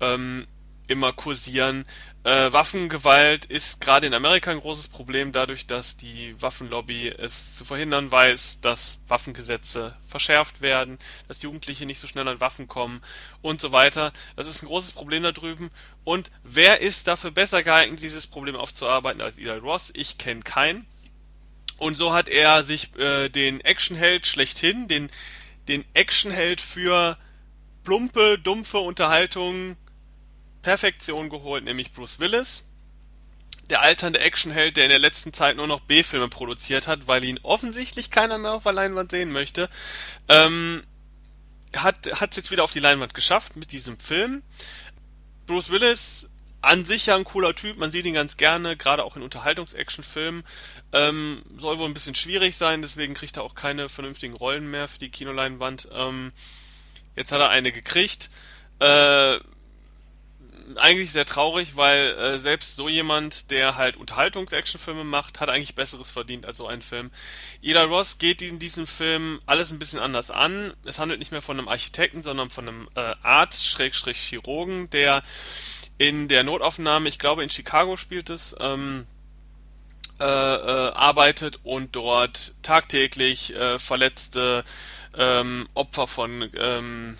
ähm, immer kursieren. Äh, Waffengewalt ist gerade in Amerika ein großes Problem, dadurch, dass die Waffenlobby es zu verhindern weiß, dass Waffengesetze verschärft werden, dass Jugendliche nicht so schnell an Waffen kommen und so weiter. Das ist ein großes Problem da drüben. Und wer ist dafür besser geeignet, dieses Problem aufzuarbeiten als Eli Ross? Ich kenne keinen. Und so hat er sich äh, den Actionheld schlechthin, den, den Actionheld für plumpe, dumpfe Unterhaltung Perfektion geholt, nämlich Bruce Willis. Der alternde Actionheld, der in der letzten Zeit nur noch B-Filme produziert hat, weil ihn offensichtlich keiner mehr auf der Leinwand sehen möchte, ähm, hat es jetzt wieder auf die Leinwand geschafft mit diesem Film. Bruce Willis an sich ja ein cooler Typ, man sieht ihn ganz gerne, gerade auch in Unterhaltungs-Action-Filmen. Ähm, soll wohl ein bisschen schwierig sein, deswegen kriegt er auch keine vernünftigen Rollen mehr für die Kinoleinwand. Ähm, jetzt hat er eine gekriegt. Äh, eigentlich sehr traurig, weil äh, selbst so jemand, der halt Unterhaltungs-Actionfilme macht, hat eigentlich Besseres verdient als so ein Film. Ida Ross geht in diesem Film alles ein bisschen anders an. Es handelt nicht mehr von einem Architekten, sondern von einem äh, Arzt, Schrägstrich Chirurgen, der in der Notaufnahme, ich glaube in Chicago spielt es, ähm, äh, äh, arbeitet und dort tagtäglich äh, verletzte ähm, Opfer von ähm,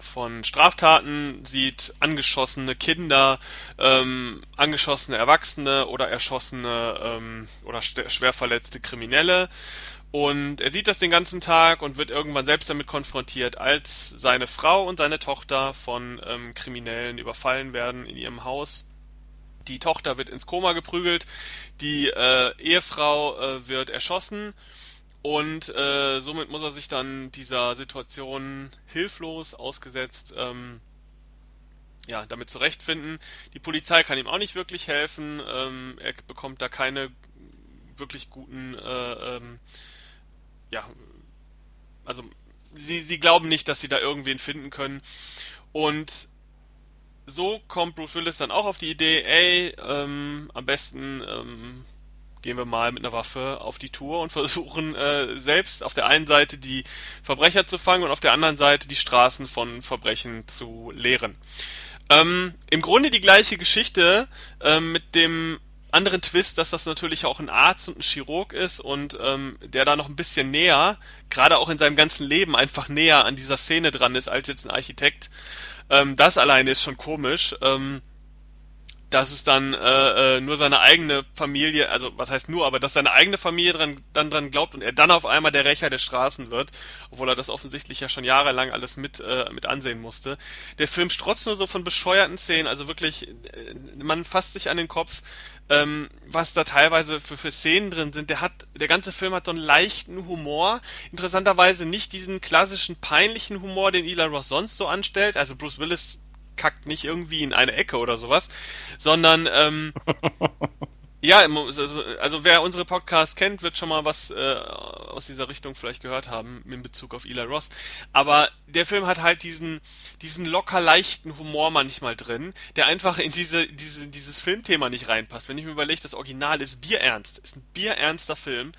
von Straftaten sieht, angeschossene Kinder, ähm, angeschossene Erwachsene oder erschossene ähm, oder schwer verletzte Kriminelle. Und er sieht das den ganzen Tag und wird irgendwann selbst damit konfrontiert, als seine Frau und seine Tochter von ähm, Kriminellen überfallen werden in ihrem Haus. Die Tochter wird ins Koma geprügelt, die äh, Ehefrau äh, wird erschossen und äh, somit muss er sich dann dieser Situation hilflos ausgesetzt ähm, ja, damit zurechtfinden. Die Polizei kann ihm auch nicht wirklich helfen. Ähm, er bekommt da keine wirklich guten, äh, ähm, ja, also sie, sie glauben nicht, dass sie da irgendwen finden können. Und so kommt Bruce Willis dann auch auf die Idee, ey, ähm, am besten ähm, gehen wir mal mit einer Waffe auf die Tour und [laughs] versuchen äh, selbst auf der einen Seite die Verbrecher zu fangen und auf der anderen Seite die Straßen von Verbrechen zu leeren. Ähm, Im Grunde die gleiche Geschichte ähm, mit dem anderen Twist, dass das natürlich auch ein Arzt und ein Chirurg ist und ähm, der da noch ein bisschen näher, gerade auch in seinem ganzen Leben einfach näher an dieser Szene dran ist als jetzt ein Architekt. Ähm, das alleine ist schon komisch. Ähm, dass es dann äh, äh, nur seine eigene Familie, also was heißt nur, aber dass seine eigene Familie dran, dann dran glaubt und er dann auf einmal der Rächer der Straßen wird, obwohl er das offensichtlich ja schon jahrelang alles mit äh, mit ansehen musste. Der Film strotzt nur so von bescheuerten Szenen, also wirklich, äh, man fasst sich an den Kopf, ähm, was da teilweise für, für Szenen drin sind. Der hat, der ganze Film hat so einen leichten Humor, interessanterweise nicht diesen klassischen peinlichen Humor, den Eli Roth sonst so anstellt. Also Bruce Willis kackt nicht irgendwie in eine Ecke oder sowas, sondern ähm, [laughs] ja, also wer unsere Podcasts kennt, wird schon mal was äh, aus dieser Richtung vielleicht gehört haben in Bezug auf Eli Ross. Aber der Film hat halt diesen diesen locker leichten Humor manchmal drin, der einfach in diese diese dieses Filmthema nicht reinpasst. Wenn ich mir überlege, das Original ist bierernst, ist ein bierernster Film.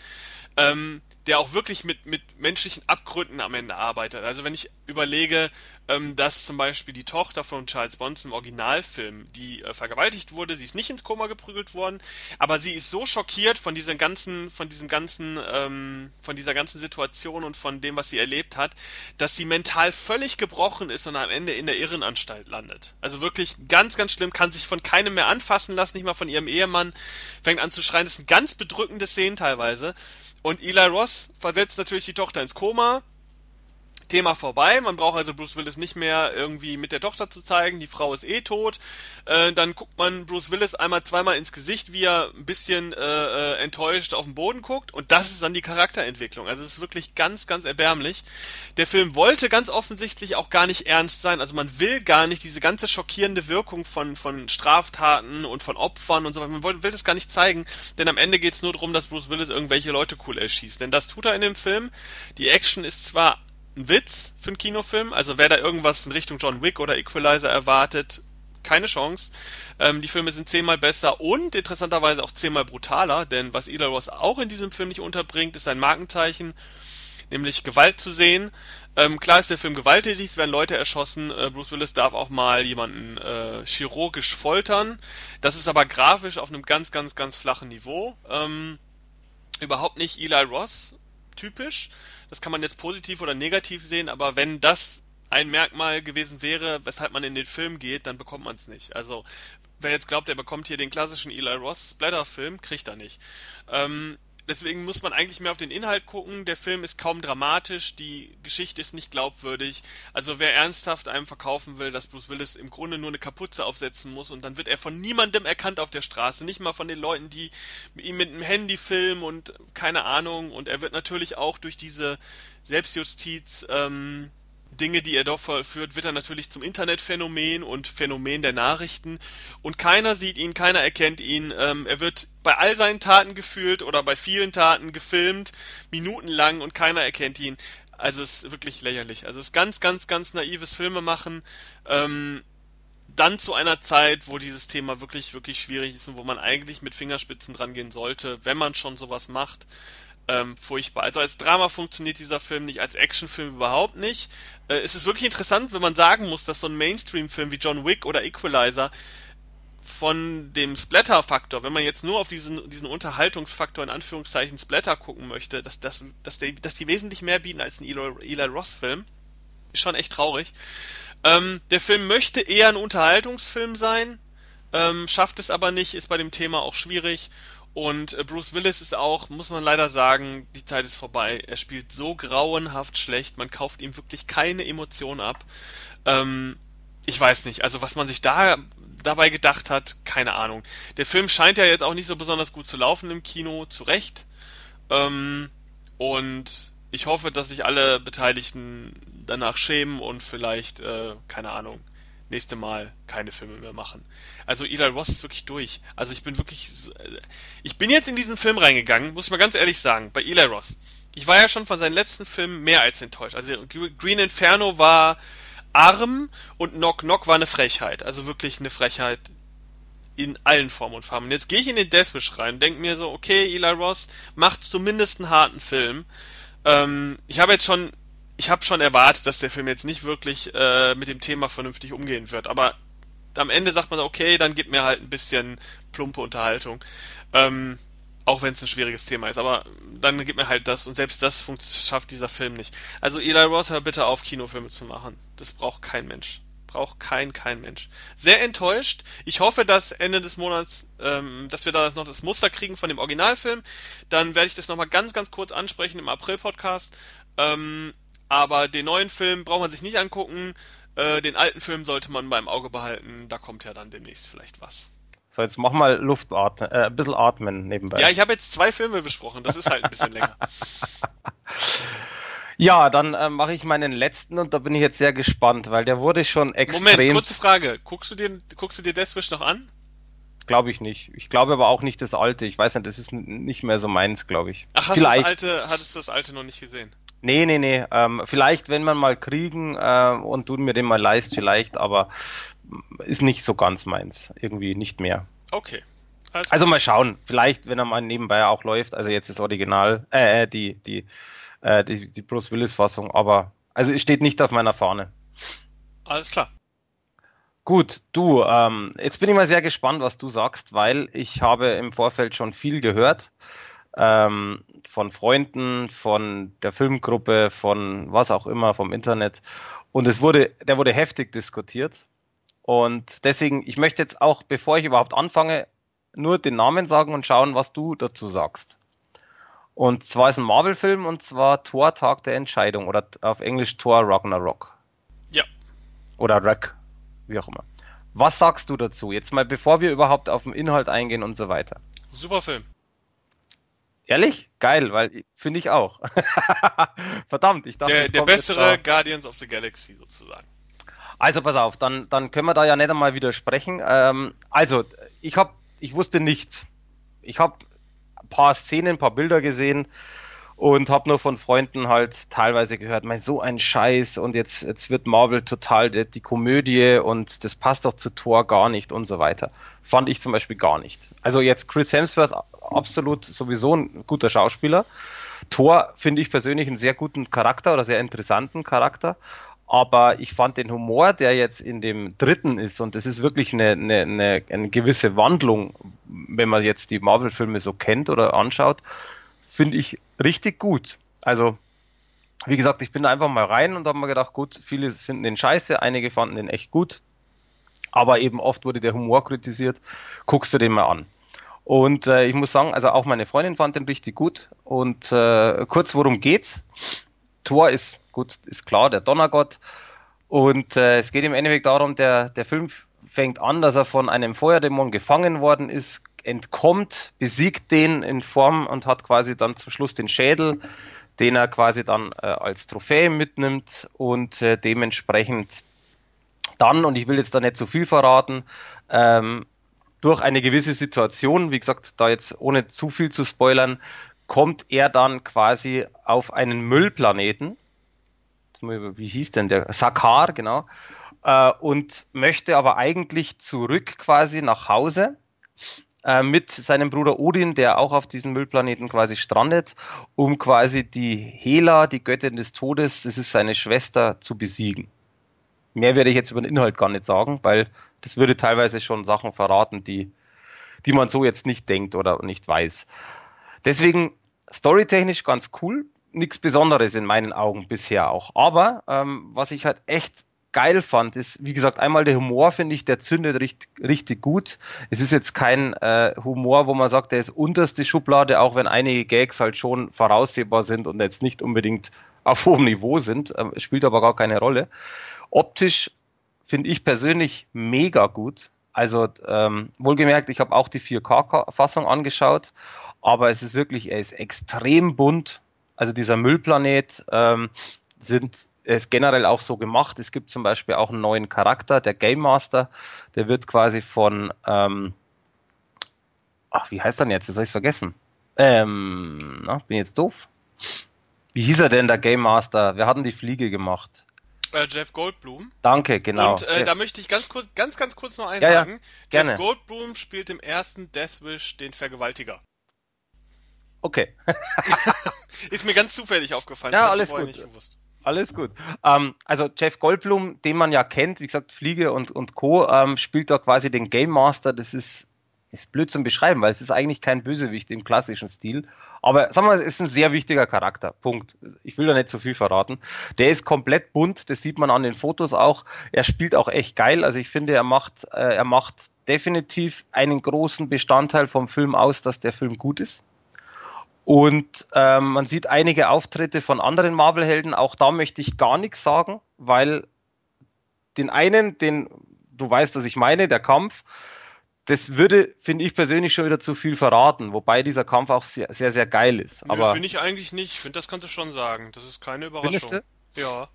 Ähm, der auch wirklich mit, mit menschlichen Abgründen am Ende arbeitet. Also wenn ich überlege, ähm, dass zum Beispiel die Tochter von Charles Bond im Originalfilm, die äh, vergewaltigt wurde, sie ist nicht ins Koma geprügelt worden, aber sie ist so schockiert von diesem ganzen, von diesem ganzen, ähm, von dieser ganzen Situation und von dem, was sie erlebt hat, dass sie mental völlig gebrochen ist und am Ende in der Irrenanstalt landet. Also wirklich ganz, ganz schlimm, kann sich von keinem mehr anfassen lassen, nicht mal von ihrem Ehemann, fängt an zu schreien. Das sind ganz bedrückende Szenen teilweise. Und Eli Ross versetzt natürlich die Tochter ins Koma, Thema vorbei. Man braucht also Bruce Willis nicht mehr irgendwie mit der Tochter zu zeigen. Die Frau ist eh tot. Äh, dann guckt man Bruce Willis einmal, zweimal ins Gesicht, wie er ein bisschen äh, äh, enttäuscht auf den Boden guckt. Und das ist dann die Charakterentwicklung. Also es ist wirklich ganz, ganz erbärmlich. Der Film wollte ganz offensichtlich auch gar nicht ernst sein. Also man will gar nicht diese ganze schockierende Wirkung von, von Straftaten und von Opfern und so weiter. Man will, will das gar nicht zeigen. Denn am Ende geht es nur darum, dass Bruce Willis irgendwelche Leute cool erschießt. Denn das tut er in dem Film. Die Action ist zwar ein Witz für einen Kinofilm. Also wer da irgendwas in Richtung John Wick oder Equalizer erwartet, keine Chance. Ähm, die Filme sind zehnmal besser und interessanterweise auch zehnmal brutaler, denn was Eli Ross auch in diesem Film nicht unterbringt, ist ein Markenzeichen, nämlich Gewalt zu sehen. Ähm, klar ist der Film gewalttätig, es werden Leute erschossen, äh, Bruce Willis darf auch mal jemanden äh, chirurgisch foltern. Das ist aber grafisch auf einem ganz, ganz, ganz flachen Niveau. Ähm, überhaupt nicht Eli Ross typisch. Das kann man jetzt positiv oder negativ sehen, aber wenn das ein Merkmal gewesen wäre, weshalb man in den Film geht, dann bekommt man es nicht. Also wer jetzt glaubt, er bekommt hier den klassischen Eli Ross Splatter-Film, kriegt er nicht. Ähm, deswegen muss man eigentlich mehr auf den Inhalt gucken. Der Film ist kaum dramatisch, die Geschichte ist nicht glaubwürdig. Also wer ernsthaft einem verkaufen will, dass Bruce Willis im Grunde nur eine Kapuze aufsetzen muss und dann wird er von niemandem erkannt auf der Straße, nicht mal von den Leuten, die ihm mit einem Handy filmen und keine Ahnung. Und er wird natürlich auch durch diese Selbstjustiz ähm, Dinge, die er dort vollführt, wird er natürlich zum Internetphänomen und Phänomen der Nachrichten. Und keiner sieht ihn, keiner erkennt ihn. Ähm, er wird bei all seinen Taten gefühlt oder bei vielen Taten gefilmt, minutenlang und keiner erkennt ihn. Also es ist wirklich lächerlich. Also es ist ganz, ganz, ganz naives Filmemachen. Ähm, dann zu einer Zeit, wo dieses Thema wirklich, wirklich schwierig ist und wo man eigentlich mit Fingerspitzen dran gehen sollte, wenn man schon sowas macht. Ähm, furchtbar. Also als Drama funktioniert dieser Film nicht, als Actionfilm überhaupt nicht. Äh, es ist wirklich interessant, wenn man sagen muss, dass so ein Mainstream-Film wie John Wick oder Equalizer von dem Splatter-Faktor, wenn man jetzt nur auf diesen, diesen Unterhaltungsfaktor in Anführungszeichen Splatter gucken möchte, dass, dass, dass, die, dass die wesentlich mehr bieten als ein Eli, Eli Ross-Film. Ist schon echt traurig. Ähm, der Film möchte eher ein Unterhaltungsfilm sein, ähm, schafft es aber nicht, ist bei dem Thema auch schwierig. Und äh, Bruce Willis ist auch, muss man leider sagen, die Zeit ist vorbei. Er spielt so grauenhaft schlecht, man kauft ihm wirklich keine Emotion ab. Ähm, ich weiß nicht, also was man sich da dabei gedacht hat, keine Ahnung. Der Film scheint ja jetzt auch nicht so besonders gut zu laufen im Kino, zu Recht. Ähm, und ich hoffe, dass sich alle Beteiligten danach schämen und vielleicht, äh, keine Ahnung, nächste Mal keine Filme mehr machen. Also Eli Ross ist wirklich durch. Also ich bin wirklich, äh, ich bin jetzt in diesen Film reingegangen, muss ich mal ganz ehrlich sagen, bei Eli Ross. Ich war ja schon von seinen letzten Filmen mehr als enttäuscht. Also Green Inferno war arm und Knock Knock war eine Frechheit. Also wirklich eine Frechheit in allen Formen und Farben. Und jetzt gehe ich in den Deathwish rein, denke mir so, okay, Eli Ross macht zumindest einen harten Film. Ähm, ich habe jetzt schon, ich habe schon erwartet, dass der Film jetzt nicht wirklich äh, mit dem Thema vernünftig umgehen wird. Aber am Ende sagt man okay, dann gib mir halt ein bisschen plumpe Unterhaltung. Ähm, auch wenn es ein schwieriges Thema ist, aber dann gib mir halt das und selbst das schafft dieser Film nicht. Also Eli Roth, hör bitte auf, Kinofilme zu machen. Das braucht kein Mensch. Braucht kein, kein Mensch. Sehr enttäuscht. Ich hoffe, dass Ende des Monats, ähm, dass wir da noch das Muster kriegen von dem Originalfilm. Dann werde ich das nochmal ganz, ganz kurz ansprechen im April-Podcast. Ähm, aber den neuen Film braucht man sich nicht angucken. Äh, den alten Film sollte man beim Auge behalten. Da kommt ja dann demnächst vielleicht was. So, jetzt mach mal Luft atmen, äh, ein bisschen atmen nebenbei. Ja, ich habe jetzt zwei Filme besprochen, das ist halt ein bisschen länger. [laughs] Ja, dann äh, mache ich meinen letzten und da bin ich jetzt sehr gespannt, weil der wurde schon extrem. Moment, kurze Frage. Guckst du dir, guckst du dir Deathwish noch an? Glaube ich nicht. Ich glaube aber auch nicht das alte. Ich weiß nicht, das ist nicht mehr so meins, glaube ich. Ach, hast vielleicht. du das alte, hattest du das alte noch nicht gesehen? Nee, nee, nee. Ähm, vielleicht, wenn man mal kriegen äh, und du mir den mal leist, vielleicht, aber ist nicht so ganz meins. Irgendwie nicht mehr. Okay. Also, also mal schauen. Vielleicht, wenn er mal nebenbei auch läuft. Also jetzt das Original, äh, äh, die, die, äh, die, die Bruce Willis Fassung. Aber, also es steht nicht auf meiner Fahne. Alles klar. Gut, du, ähm, jetzt bin ich mal sehr gespannt, was du sagst, weil ich habe im Vorfeld schon viel gehört ähm, von Freunden, von der Filmgruppe, von was auch immer, vom Internet. Und es wurde, der wurde heftig diskutiert. Und deswegen, ich möchte jetzt auch, bevor ich überhaupt anfange, nur den Namen sagen und schauen, was du dazu sagst. Und zwar ist ein Marvel-Film und zwar Thor Tag der Entscheidung oder auf Englisch Thor Ragnarok. Ja. Oder Rack, wie auch immer. Was sagst du dazu? Jetzt mal, bevor wir überhaupt auf den Inhalt eingehen und so weiter. Super Film. Ehrlich? Geil, weil finde ich auch. [laughs] Verdammt, ich dachte, der, der bessere Guardians of the Galaxy sozusagen. Also pass auf, dann, dann können wir da ja nicht einmal widersprechen. Ähm, also, ich habe, ich wusste nichts. Ich habe ein paar Szenen, ein paar Bilder gesehen und habe nur von Freunden halt teilweise gehört, mein so ein Scheiß und jetzt jetzt wird Marvel total die, die, Komödie und das passt doch zu Thor gar nicht und so weiter. Fand ich zum Beispiel gar nicht. Also jetzt Chris Hemsworth absolut sowieso ein guter Schauspieler. Thor finde ich persönlich einen sehr guten Charakter oder sehr interessanten Charakter aber ich fand den Humor, der jetzt in dem dritten ist, und das ist wirklich eine, eine, eine, eine gewisse Wandlung, wenn man jetzt die Marvel-Filme so kennt oder anschaut, finde ich richtig gut. Also, wie gesagt, ich bin einfach mal rein und habe mir gedacht, gut, viele finden den scheiße, einige fanden den echt gut, aber eben oft wurde der Humor kritisiert. Guckst du den mal an. Und äh, ich muss sagen, also auch meine Freundin fand den richtig gut. Und äh, kurz, worum geht's? Thor ist gut, ist klar, der Donnergott. Und äh, es geht im Endeffekt darum, der, der Film fängt an, dass er von einem Feuerdämon gefangen worden ist, entkommt, besiegt den in Form und hat quasi dann zum Schluss den Schädel den er quasi dann äh, als Trophäe mitnimmt und äh, dementsprechend dann, und ich will jetzt da nicht zu viel verraten, ähm, durch eine gewisse Situation, wie gesagt, da jetzt ohne zu viel zu spoilern, kommt er dann quasi auf einen Müllplaneten. Wie hieß denn der? Sakar, genau. Äh, und möchte aber eigentlich zurück quasi nach Hause äh, mit seinem Bruder Odin, der auch auf diesem Müllplaneten quasi strandet, um quasi die Hela, die Göttin des Todes, das ist seine Schwester, zu besiegen. Mehr werde ich jetzt über den Inhalt gar nicht sagen, weil das würde teilweise schon Sachen verraten, die, die man so jetzt nicht denkt oder nicht weiß. Deswegen storytechnisch ganz cool, nichts Besonderes in meinen Augen bisher auch. Aber ähm, was ich halt echt geil fand, ist, wie gesagt, einmal der Humor, finde ich, der zündet richtig, richtig gut. Es ist jetzt kein äh, Humor, wo man sagt, der ist unterste Schublade, auch wenn einige Gags halt schon voraussehbar sind und jetzt nicht unbedingt auf [laughs] hohem Niveau sind, äh, spielt aber gar keine Rolle. Optisch finde ich persönlich mega gut. Also ähm, wohlgemerkt, ich habe auch die 4K-Fassung angeschaut, aber es ist wirklich, er ist extrem bunt. Also dieser Müllplanet ähm, sind ist generell auch so gemacht. Es gibt zum Beispiel auch einen neuen Charakter, der Game Master. Der wird quasi von, ähm, ach, wie heißt er denn jetzt? Jetzt soll ich vergessen. Ähm, na, bin jetzt doof. Wie hieß er denn, der Game Master? Wir hatten die Fliege gemacht. Äh, Jeff Goldblum. Danke, genau. Und äh, da möchte ich ganz kurz, ganz, ganz kurz noch einhaken. Ja, ja, gerne. Jeff Goldblum spielt im ersten Death Wish den Vergewaltiger. Okay. [laughs] Ist mir ganz zufällig aufgefallen. Ja, alles gut. Alles gut. Ähm, also Jeff Goldblum, den man ja kennt, wie gesagt, Fliege und, und Co., ähm, spielt da quasi den Game Master. Das ist, ist blöd zum Beschreiben, weil es ist eigentlich kein Bösewicht im klassischen Stil. Aber sagen wir mal, es ist ein sehr wichtiger Charakter. Punkt. Ich will da nicht so viel verraten. Der ist komplett bunt, das sieht man an den Fotos auch. Er spielt auch echt geil. Also ich finde, er macht, äh, er macht definitiv einen großen Bestandteil vom Film aus, dass der Film gut ist. Und ähm, man sieht einige Auftritte von anderen Marvel-Helden. Auch da möchte ich gar nichts sagen, weil den einen, den du weißt, was ich meine, der Kampf, das würde, finde ich persönlich, schon wieder zu viel verraten, wobei dieser Kampf auch sehr, sehr, sehr geil ist. Aber finde ich eigentlich nicht. Ich finde, das kannst du schon sagen. Das ist keine Überraschung. Findest du? Ja.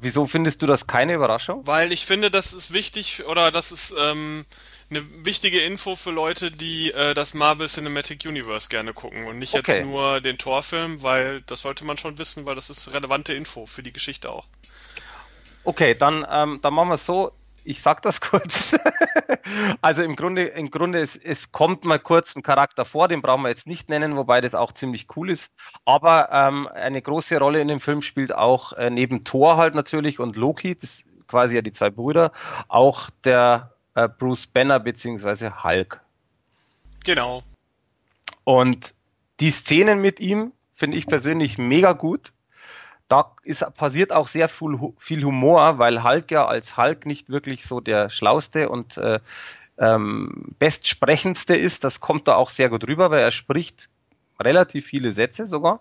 Wieso findest du das keine Überraschung? Weil ich finde, das ist wichtig oder das ist ähm, eine wichtige Info für Leute, die äh, das Marvel Cinematic Universe gerne gucken und nicht okay. jetzt nur den Torfilm, weil das sollte man schon wissen, weil das ist relevante Info für die Geschichte auch. Okay, dann, ähm, dann machen wir es so ich sag das [laughs] kurz. also im Grunde, im Grunde, es, es kommt mal kurz ein Charakter vor, den brauchen wir jetzt nicht nennen, wobei das auch ziemlich cool ist. Aber ähm, eine große Rolle in dem Film spielt auch äh, neben Thor halt natürlich und Loki, das quasi ja die zwei Brüder, auch der äh, Bruce Banner beziehungsweise Hulk. Genau. Und die Szenen mit ihm finde ich persönlich mega gut da ist, passiert auch sehr viel, viel Humor, weil Hulk ja als Hulk nicht wirklich so der schlauste und äh, ähm, bestsprechendste ist. Das kommt da auch sehr gut rüber, weil er spricht relativ viele Sätze sogar.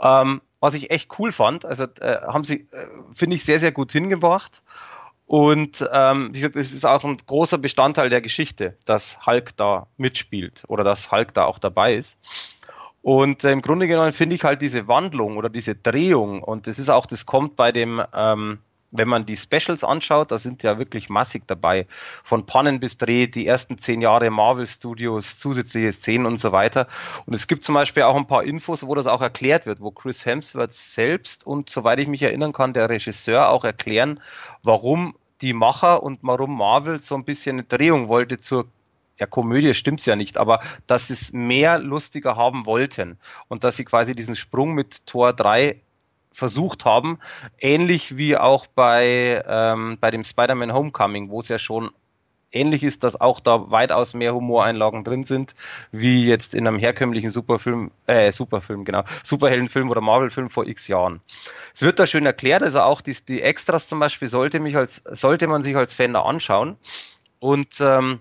Ähm, was ich echt cool fand. Also äh, haben sie, äh, finde ich, sehr, sehr gut hingebracht. Und ähm, wie gesagt, es ist auch ein großer Bestandteil der Geschichte, dass Hulk da mitspielt oder dass Hulk da auch dabei ist. Und äh, im Grunde genommen finde ich halt diese Wandlung oder diese Drehung, und das ist auch, das kommt bei dem, ähm, wenn man die Specials anschaut, da sind ja wirklich massig dabei. Von Pannen bis Dreh, die ersten zehn Jahre Marvel Studios, zusätzliche Szenen und so weiter. Und es gibt zum Beispiel auch ein paar Infos, wo das auch erklärt wird, wo Chris Hemsworth selbst und soweit ich mich erinnern kann, der Regisseur auch erklären, warum die Macher und warum Marvel so ein bisschen eine Drehung wollte zur ja, Komödie stimmt's ja nicht, aber dass sie es mehr lustiger haben wollten und dass sie quasi diesen Sprung mit Tor 3 versucht haben, ähnlich wie auch bei, ähm, bei dem Spider-Man Homecoming, wo es ja schon ähnlich ist, dass auch da weitaus mehr Humoreinlagen drin sind, wie jetzt in einem herkömmlichen Superfilm, äh, Superfilm, genau, Superheldenfilm oder Marvelfilm vor x Jahren. Es wird da schön erklärt, also auch die, die Extras zum Beispiel sollte mich als, sollte man sich als Fan da anschauen. Und ähm,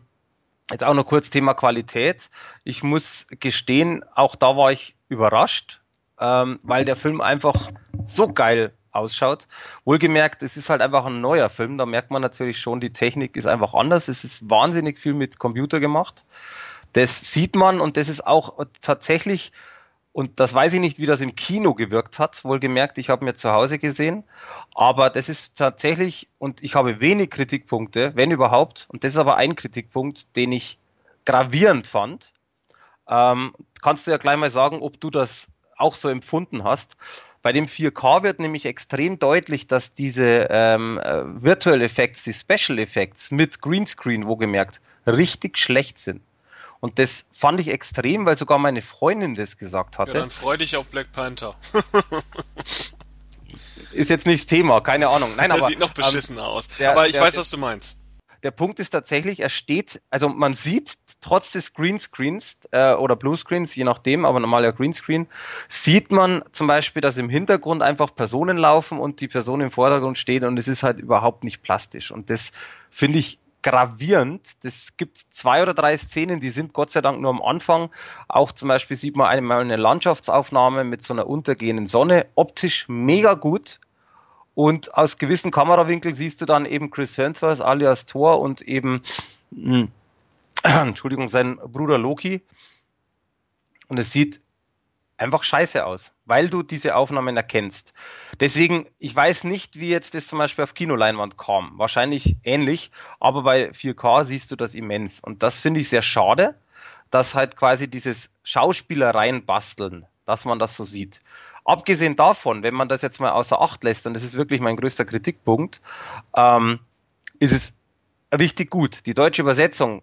Jetzt auch noch kurz Thema Qualität. Ich muss gestehen, auch da war ich überrascht, ähm, weil der Film einfach so geil ausschaut. Wohlgemerkt, es ist halt einfach ein neuer Film. Da merkt man natürlich schon, die Technik ist einfach anders. Es ist wahnsinnig viel mit Computer gemacht. Das sieht man und das ist auch tatsächlich Und das weiß ich nicht, wie das im Kino gewirkt hat. Wohlgemerkt, ich habe mir zu Hause gesehen. Aber das ist tatsächlich, und ich habe wenig Kritikpunkte, wenn überhaupt. Und das ist aber ein Kritikpunkt, den ich gravierend fand. Ähm, kannst du ja gleich mal sagen, ob du das auch so empfunden hast. Bei dem 4K wird nämlich extrem deutlich, dass diese ähm, äh, Virtual Effects, die Special Effects mit Greenscreen, wo gemerkt, richtig schlecht sind. Und das fand ich extrem, weil sogar meine Freundin das gesagt hatte. Ja, dann freu dich auf Black Panther. [laughs] ist jetzt nicht das Thema, keine Ahnung. Nein, [laughs] aber. Sieht noch ähm, beschissener ähm, aus. Der, aber ich der, weiß, was du meinst. Der Punkt ist tatsächlich, er steht, also man sieht trotz des Greenscreens äh, oder Bluescreens, je nachdem, aber normaler Greenscreen, sieht man zum Beispiel, dass im Hintergrund einfach Personen laufen und die Person im Vordergrund steht und es ist halt überhaupt nicht plastisch. Und das finde ich gravierend. Das gibt zwei oder drei Szenen, die sind Gott sei Dank nur am Anfang. Auch zum Beispiel sieht man einmal eine Landschaftsaufnahme mit so einer untergehenden Sonne. Optisch mega gut. Und aus gewissen Kamerawinkeln siehst du dann eben Chris Hemsworth alias Thor und eben, mh, hm, [clears throat] Entschuldigung, sein Bruder Loki. Und es sieht einfach scheiße aus, weil du diese Aufnahmen erkennst. Deswegen, ich weiß nicht, wie jetzt das zum Beispiel auf Kinoleinwand kam. Wahrscheinlich ähnlich, aber bei 4K siehst du das immens. Und das finde ich sehr schade, dass halt quasi dieses Schauspielereien basteln, dass man das so sieht. Abgesehen davon, wenn man das jetzt mal außer Acht lässt, und das ist wirklich mein größter Kritikpunkt, ähm, ist es richtig gut. Die deutsche Übersetzung,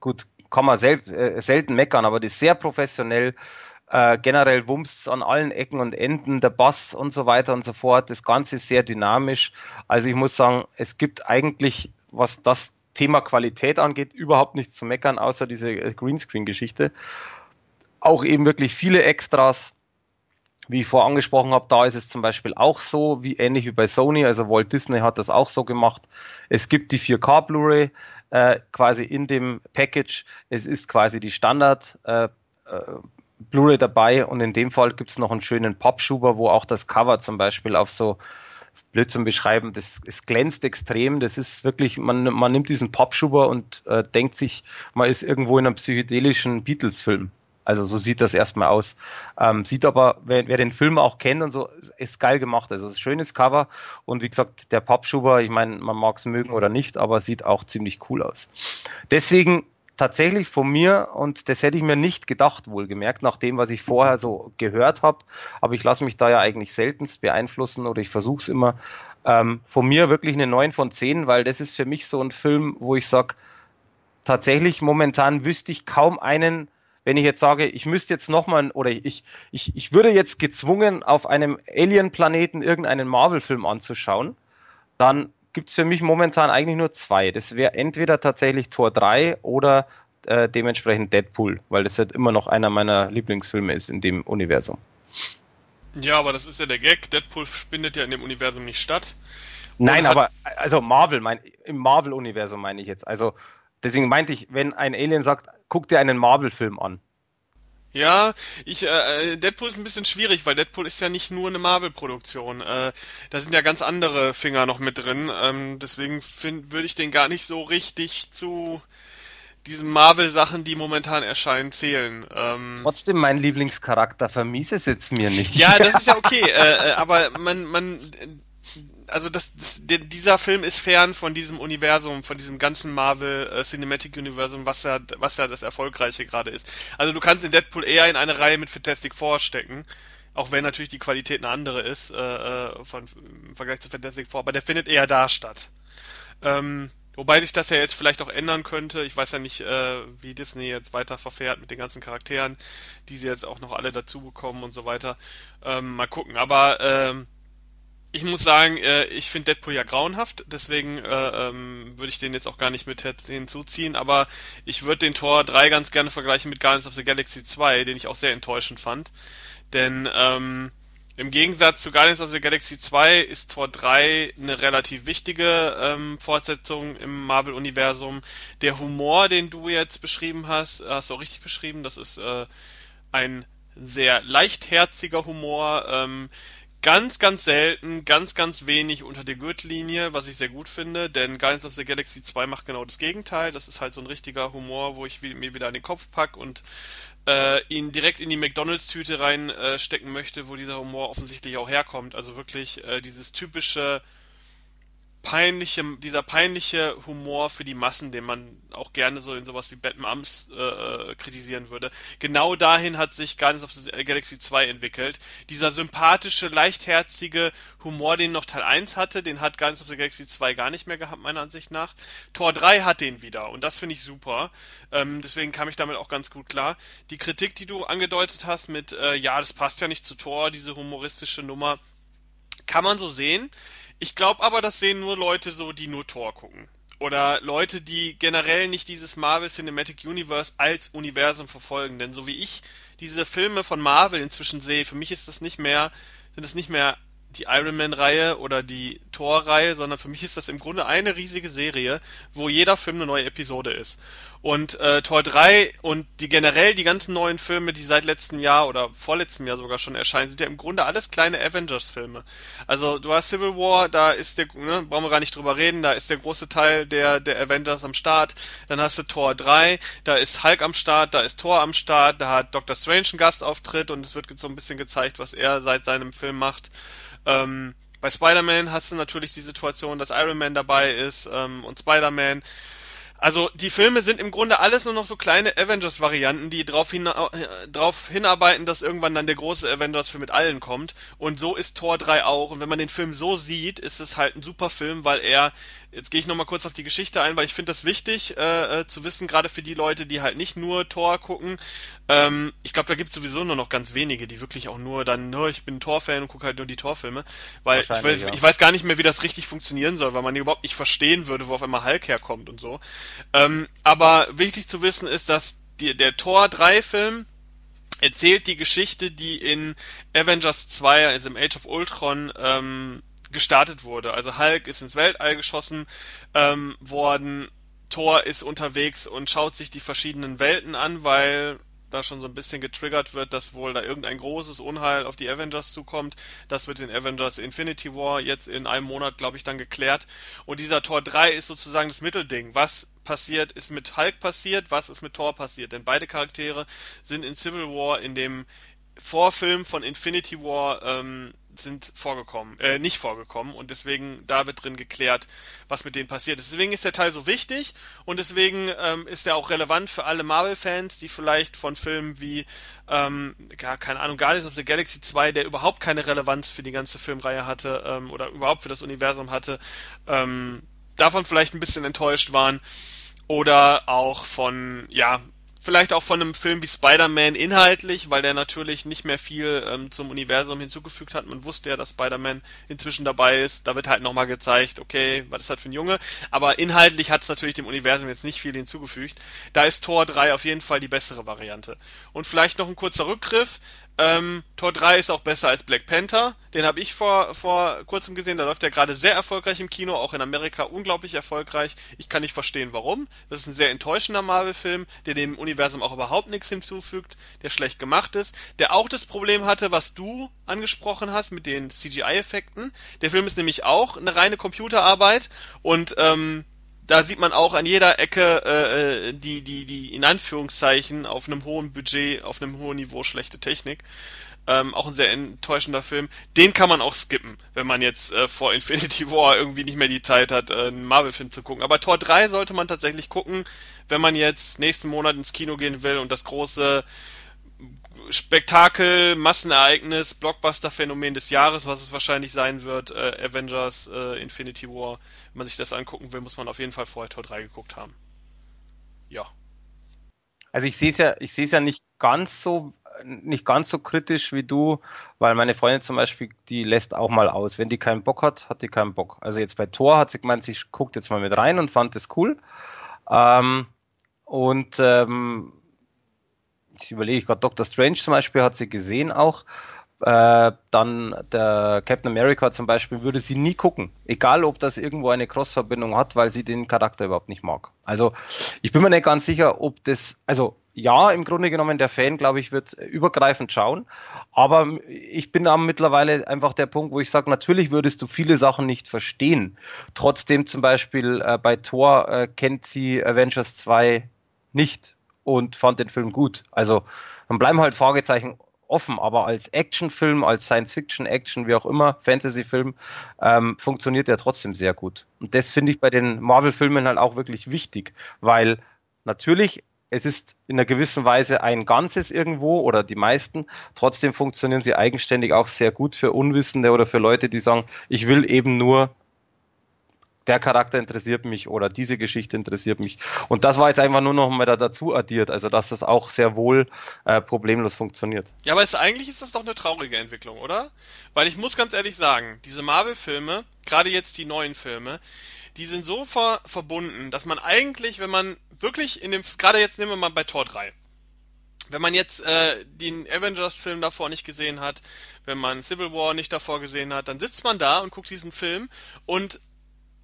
gut, kann man sel äh, selten meckern, aber die ist sehr professionell äh, generell Wumms an allen Ecken und Enden, der Bass und so weiter und so fort. Das Ganze ist sehr dynamisch. Also ich muss sagen, es gibt eigentlich, was das Thema Qualität angeht, überhaupt nichts zu meckern, außer diese äh, Greenscreen-Geschichte. Auch eben wirklich viele Extras. Wie ich vorher angesprochen habe, da ist es zum Beispiel auch so, wie ähnlich wie bei Sony, also Walt Disney hat das auch so gemacht. Es gibt die 4K Blu-ray äh, quasi in dem Package. Es ist quasi die Standard äh, äh Blu-ray dabei und in dem Fall gibt es noch einen schönen Pappschuber, wo auch das Cover zum Beispiel auf so blöd zum Beschreiben, das es glänzt extrem. Das ist wirklich, man, man nimmt diesen Pappschuber und äh, denkt sich, man ist irgendwo in einem psychedelischen Beatles-Film. Also so sieht das erstmal aus. Ähm, sieht aber, wer, wer, den Film auch kennt und so, ist geil gemacht. Also schönes Cover und wie gesagt, der Pappschuber, ich meine, man mag es mögen oder nicht, aber sieht auch ziemlich cool aus. Deswegen tatsächlich von mir, und das hätte ich mir nicht gedacht, wohlgemerkt, nach dem, was ich vorher so gehört habe, aber ich lasse mich da ja eigentlich seltenst beeinflussen oder ich versuche es immer, ähm, von mir wirklich eine 9 von 10, weil das ist für mich so ein Film, wo ich sage, tatsächlich momentan wüsste ich kaum einen, wenn ich jetzt sage, ich müsste jetzt nochmal, oder ich, ich, ich würde jetzt gezwungen, auf einem Alien-Planeten irgendeinen Marvel-Film anzuschauen, dann gibt es für mich momentan eigentlich nur zwei. Das wäre entweder tatsächlich Tor 3 oder äh, dementsprechend Deadpool, weil das halt immer noch einer meiner Lieblingsfilme ist in dem Universum. Ja, aber das ist ja der Gag. Deadpool findet ja in dem Universum nicht statt. Nein, aber also Marvel, mein, im Marvel-Universum meine ich jetzt. Also deswegen meinte ich, wenn ein Alien sagt, guck dir einen Marvel-Film an, ja, ich äh, Deadpool ist ein bisschen schwierig, weil Deadpool ist ja nicht nur eine Marvel-Produktion. Äh, da sind ja ganz andere Finger noch mit drin. Ähm, deswegen würde ich den gar nicht so richtig zu diesen Marvel-Sachen, die momentan erscheinen, zählen. Ähm, Trotzdem mein Lieblingscharakter, vermiese es jetzt mir nicht. Ja, das ist ja [laughs] okay, äh, äh aber man, man also das, das, dieser Film ist fern von diesem Universum, von diesem ganzen Marvel äh, Cinematic Universum, was ja, was ja das Erfolgreiche gerade ist. Also du kannst in Deadpool eher in eine Reihe mit Fantastic Four stecken, auch wenn natürlich die Qualität eine andere ist äh, äh von, im Vergleich zu Fantastic Four, aber der findet eher da statt. Ähm, wobei sich das ja jetzt vielleicht auch ändern könnte. Ich weiß ja nicht, äh, wie Disney jetzt weiter verfährt mit den ganzen Charakteren, die sie jetzt auch noch alle dazu bekommen und so weiter. Ähm, mal gucken. Aber ähm, ich muss sagen, äh, ich finde Deadpool ja grauenhaft, deswegen äh, ähm, würde ich den jetzt auch gar nicht mit hinzuziehen, aber ich würde den Tor 3 ganz gerne vergleichen mit Guardians of the Galaxy 2, den ich auch sehr enttäuschend fand. Denn ähm, im Gegensatz zu Guardians of the Galaxy 2 ist Tor 3 eine relativ wichtige ähm, Fortsetzung im Marvel-Universum. Der Humor, den du jetzt beschrieben hast, hast du auch richtig beschrieben, das ist äh, ein sehr leichtherziger Humor. Ähm, ganz, ganz selten, ganz, ganz wenig unter der Gürtellinie, was ich sehr gut finde, denn Guardians of the Galaxy 2 macht genau das Gegenteil. Das ist halt so ein richtiger Humor, wo ich mir wieder an den Kopf pack und äh, ihn direkt in die McDonalds-Tüte reinstecken äh, möchte, wo dieser Humor offensichtlich auch herkommt. Also wirklich äh, dieses typische peinliche, dieser peinliche Humor für die Massen, den man auch gerne so in sowas wie Batman äh, äh, kritisieren würde. Genau dahin hat sich Guardians of the Galaxy 2 entwickelt. Dieser sympathische, leichtherzige Humor, den noch Teil 1 hatte, den hat Guardians of the Galaxy 2 gar nicht mehr gehabt, meiner Ansicht nach. Tor 3 hat den wieder und das finde ich super. Ähm, deswegen kam ich damit auch ganz gut klar. Die Kritik, die du angedeutet hast mit, äh, ja, das passt ja nicht zu Tor, diese humoristische Nummer, kann man so sehen. Ich glaube aber, das sehen nur Leute so, die nur Tor gucken. Oder Leute, die generell nicht dieses Marvel Cinematic Universe als Universum verfolgen. Denn so wie ich diese Filme von Marvel inzwischen sehe, für mich ist das nicht mehr, sind das nicht mehr die Iron Man-Reihe oder die Thor-Reihe, sondern für mich ist das im Grunde eine riesige Serie, wo jeder Film eine neue Episode ist. Und äh, Tor 3 und die generell die ganzen neuen Filme, die seit letztem Jahr oder vorletztem Jahr sogar schon erscheinen, sind ja im Grunde alles kleine Avengers-Filme. Also du hast Civil War, da ist der, ne, brauchen wir gar nicht drüber reden, da ist der große Teil der, der Avengers am Start. Dann hast du Tor 3, da ist Hulk am Start, da ist Thor am Start, da hat Doctor Strange einen Gastauftritt und es wird so ein bisschen gezeigt, was er seit seinem Film macht. Ähm, bei Spider-Man hast du natürlich die Situation, dass Iron Man dabei ist ähm, und Spider-Man. Also die Filme sind im Grunde alles nur noch so kleine Avengers-Varianten, die darauf hin, äh, drauf hinarbeiten, dass irgendwann dann der große Avengers-Film mit allen kommt. Und so ist Tor 3 auch. Und wenn man den Film so sieht, ist es halt ein super Film, weil er Jetzt gehe ich nochmal kurz auf die Geschichte ein, weil ich finde das wichtig äh, äh, zu wissen, gerade für die Leute, die halt nicht nur Tor gucken. Ähm, ich glaube, da gibt es sowieso nur noch ganz wenige, die wirklich auch nur dann, nur ich bin Tor-Fan und gucke halt nur die Tor-Filme. Weil ich weiß, ja. ich weiß gar nicht mehr, wie das richtig funktionieren soll, weil man überhaupt nicht verstehen würde, wo auf einmal Hulk herkommt und so. Ähm, aber wichtig zu wissen ist, dass die, der Tor 3-Film erzählt die Geschichte, die in Avengers 2, also im Age of Ultron, ähm, gestartet wurde. Also Hulk ist ins Weltall geschossen ähm, worden, Thor ist unterwegs und schaut sich die verschiedenen Welten an, weil da schon so ein bisschen getriggert wird, dass wohl da irgendein großes Unheil auf die Avengers zukommt. Das wird in Avengers Infinity War jetzt in einem Monat, glaube ich, dann geklärt. Und dieser Tor 3 ist sozusagen das Mittelding. Was passiert, ist mit Hulk passiert, was ist mit Thor passiert? Denn beide Charaktere sind in Civil War in dem Vorfilm von Infinity War ähm, sind vorgekommen, äh, nicht vorgekommen und deswegen da wird drin geklärt, was mit denen passiert ist. Deswegen ist der Teil so wichtig und deswegen ähm, ist er auch relevant für alle Marvel-Fans, die vielleicht von Filmen wie, ähm, gar, keine Ahnung, Guardians of the Galaxy 2, der überhaupt keine Relevanz für die ganze Filmreihe hatte ähm, oder überhaupt für das Universum hatte, ähm, davon vielleicht ein bisschen enttäuscht waren oder auch von, ja, vielleicht auch von einem Film wie Spider-Man inhaltlich, weil der natürlich nicht mehr viel ähm, zum Universum hinzugefügt hat. Man wusste ja, dass Spider-Man inzwischen dabei ist. Da wird halt nochmal gezeigt, okay, was ist das für ein Junge. Aber inhaltlich hat es natürlich dem Universum jetzt nicht viel hinzugefügt. Da ist Tor 3 auf jeden Fall die bessere Variante. Und vielleicht noch ein kurzer Rückgriff. Ähm, Tor 3 ist auch besser als Black Panther. Den habe ich vor, vor kurzem gesehen. Da läuft er gerade sehr erfolgreich im Kino, auch in Amerika unglaublich erfolgreich. Ich kann nicht verstehen, warum. Das ist ein sehr enttäuschender Marvel-Film, der dem Universum auch überhaupt nichts hinzufügt, der schlecht gemacht ist, der auch das Problem hatte, was du angesprochen hast mit den CGI-Effekten. Der Film ist nämlich auch eine reine Computerarbeit und ähm, da sieht man auch an jeder Ecke äh, äh, die, die, die in Anführungszeichen auf einem hohen Budget, auf einem hohen Niveau schlechte Technik. Ähm, auch ein sehr enttäuschender Film. Den kann man auch skippen, wenn man jetzt äh, vor Infinity War irgendwie nicht mehr die Zeit hat, äh, einen Marvel-Film zu gucken. Aber Tor 3 sollte man tatsächlich gucken, wenn man jetzt nächsten Monat ins Kino gehen will und das große Spektakel, Massenereignis, Blockbuster-Phänomen des Jahres, was es wahrscheinlich sein wird, äh, Avengers, äh, Infinity War. Wenn man sich das angucken will, muss man auf jeden Fall vorher Tor 3 geguckt haben. Ja. Also ich sehe es ja, ich sehe es ja nicht ganz so, nicht ganz so kritisch wie du, weil meine Freundin zum Beispiel, die lässt auch mal aus. Wenn die keinen Bock hat, hat die keinen Bock. Also jetzt bei Tor hat sie gemeint, sie guckt jetzt mal mit rein und fand es cool. Ähm, und ähm, ich überlege gerade, Doctor Strange zum Beispiel hat sie gesehen auch. Äh, dann der Captain America zum Beispiel würde sie nie gucken, egal ob das irgendwo eine Cross-Verbindung hat, weil sie den Charakter überhaupt nicht mag. Also ich bin mir nicht ganz sicher, ob das, also ja, im Grunde genommen der Fan, glaube ich, wird übergreifend schauen, aber ich bin da mittlerweile einfach der Punkt, wo ich sage, natürlich würdest du viele Sachen nicht verstehen. Trotzdem zum Beispiel äh, bei Thor äh, kennt sie Avengers 2 nicht und fand den Film gut. Also dann bleiben halt Fragezeichen offen, aber als Actionfilm, als Science-Fiction-Action, wie auch immer, Fantasy-Film, ähm, funktioniert er trotzdem sehr gut. Und das finde ich bei den Marvel-Filmen halt auch wirklich wichtig, weil natürlich es ist in einer gewissen Weise ein Ganzes irgendwo oder die meisten. Trotzdem funktionieren sie eigenständig auch sehr gut für Unwissende oder für Leute, die sagen, ich will eben nur der Charakter interessiert mich oder diese Geschichte interessiert mich. Und das war jetzt einfach nur noch mal da dazu addiert, also dass das auch sehr wohl äh, problemlos funktioniert. Ja, aber es, eigentlich ist das doch eine traurige Entwicklung, oder? Weil ich muss ganz ehrlich sagen, diese Marvel-Filme, gerade jetzt die neuen Filme, die sind so ver verbunden, dass man eigentlich, wenn man wirklich in dem, gerade jetzt nehmen wir mal bei Tor 3, wenn man jetzt äh, den Avengers-Film davor nicht gesehen hat, wenn man Civil War nicht davor gesehen hat, dann sitzt man da und guckt diesen Film und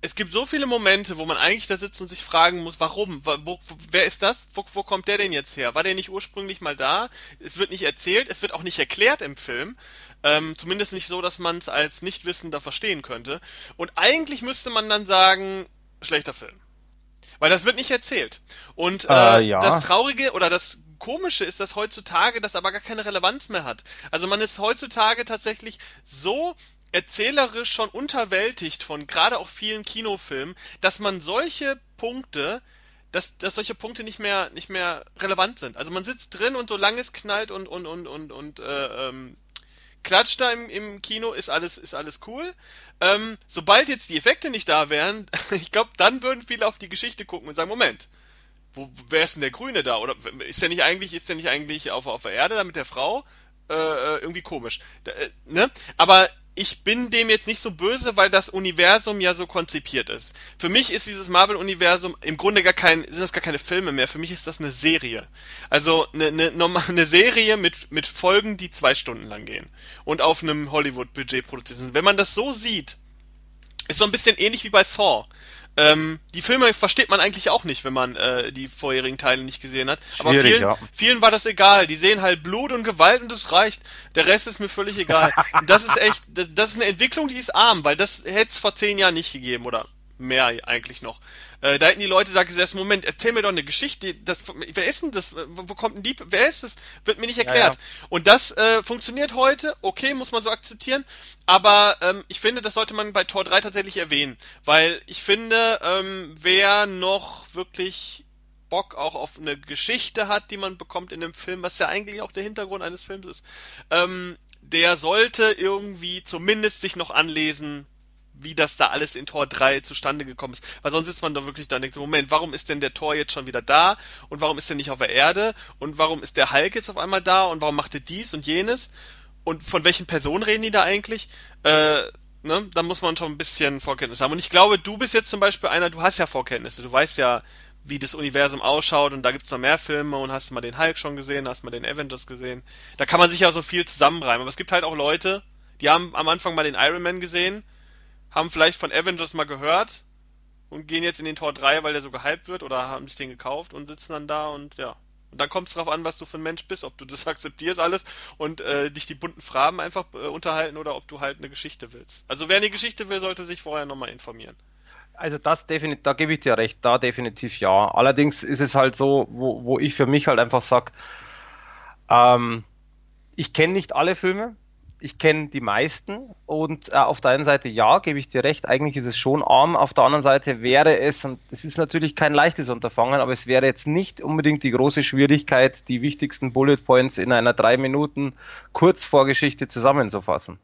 es gibt so viele Momente, wo man eigentlich da sitzt und sich fragen muss, warum? Wo, wer ist das? Wo, wo kommt der denn jetzt her? War der nicht ursprünglich mal da? Es wird nicht erzählt, es wird auch nicht erklärt im Film. Ähm, zumindest nicht so, dass man es als Nichtwissender verstehen könnte. Und eigentlich müsste man dann sagen, schlechter Film. Weil das wird nicht erzählt. Und äh, äh, ja. das Traurige oder das Komische ist, dass heutzutage das aber gar keine Relevanz mehr hat. Also man ist heutzutage tatsächlich so erzählerisch schon unterwältigt von gerade auch vielen Kinofilmen, dass man solche Punkte dass, dass solche Punkte nicht mehr nicht mehr relevant sind. Also man sitzt drin und solange es knallt und und und und und äh, ähm, klatscht da im, im Kino, ist alles ist alles cool. Ähm, sobald jetzt die Effekte nicht da wären, [laughs] ich glaube, dann würden viele auf die Geschichte gucken und sagen, Moment, wo, wer ist denn der Grüne da? Oder ist der nicht eigentlich ist der nicht eigentlich auf auf der Erde da mit der Frau? Äh, äh irgendwie komisch, da, äh, ne? Aber ich bin dem jetzt nicht so böse, weil das Universum ja so konzipiert ist. Für mich ist dieses Marvel-Universum im Grunde gar kein, sind das gar keine Filme mehr. Für mich ist das eine Serie. Also eine, eine, [laughs] eine Serie mit, mit Folgen, die zwei Stunden lang gehen. Und auf einem Hollywood-Budget produziert sind. Wenn man das so sieht, ist so ein bisschen ähnlich wie bei Saw. Ähm, die Filme versteht man eigentlich auch nicht, wenn man äh, die vorherigen Teile nicht gesehen hat. Aber vielen, ja. vielen war das egal. Die sehen halt Blut und Gewalt und das reicht. Der Rest ist mir völlig egal. [laughs] das ist echt, das, das, ist eine Entwicklung, die ist arm, weil das hätte es vor zehn Jahren nicht gegeben oder mehr eigentlich noch. Äh, da hätten die Leute da gesessen, Moment, erzähl mir doch eine Geschichte, das, wer ist denn das, wo kommt denn die, wer ist das, wird mir nicht erklärt. Ja, ja. Und das äh, funktioniert heute, okay, muss man so akzeptieren, aber ähm, ich finde, das sollte man bei Tor 3 tatsächlich erwähnen, weil ich finde, ähm, wer noch wirklich Bock auch auf eine Geschichte hat, die man bekommt in einem Film, was ja eigentlich auch der Hintergrund eines Films ist, ähm, der sollte irgendwie zumindest sich noch anlesen, wie das da alles in Tor 3 zustande gekommen ist. Weil sonst sitzt man da wirklich da und denkt, Moment, warum ist denn der Tor jetzt schon wieder da? Und warum ist er nicht auf der Erde? Und warum ist der Hulk jetzt auf einmal da? Und warum macht er dies und jenes? Und von welchen Personen reden die da eigentlich? Äh, ne? Da muss man schon ein bisschen Vorkenntnis haben. Und ich glaube, du bist jetzt zum Beispiel einer, du hast ja Vorkenntnisse. Du weißt ja, wie das Universum ausschaut und da gibt's noch mehr Filme und hast mal den Hulk schon gesehen, hast mal den Avengers gesehen. Da kann man sich ja so viel zusammenreimen. Aber es gibt halt auch Leute, die haben am Anfang mal den Iron Man gesehen haben vielleicht von Avengers mal gehört und gehen jetzt in den Tor 3, weil der so gehypt wird oder haben sich den gekauft und sitzen dann da und ja. Und dann kommt es darauf an, was du für ein Mensch bist, ob du das [laughs] akzeptierst alles und äh, dich die bunten Farben einfach äh, unterhalten oder ob du halt eine Geschichte willst. Also wer eine Geschichte will, sollte sich vorher nochmal informieren. Also das definitiv, da gebe ich dir recht, da definitiv ja. Allerdings ist es halt so, wo, wo ich für mich halt einfach sag, ähm, ich kenne nicht alle Filme, ich kenne die meisten und äh, auf der einen Seite ja, gebe ich dir recht, eigentlich ist es schon arm, auf der anderen Seite wäre es, und es ist natürlich kein leichtes Unterfangen, aber es wäre jetzt nicht unbedingt die große Schwierigkeit, die wichtigsten Bullet Points in einer drei Minuten Kurzvorgeschichte zusammenzufassen.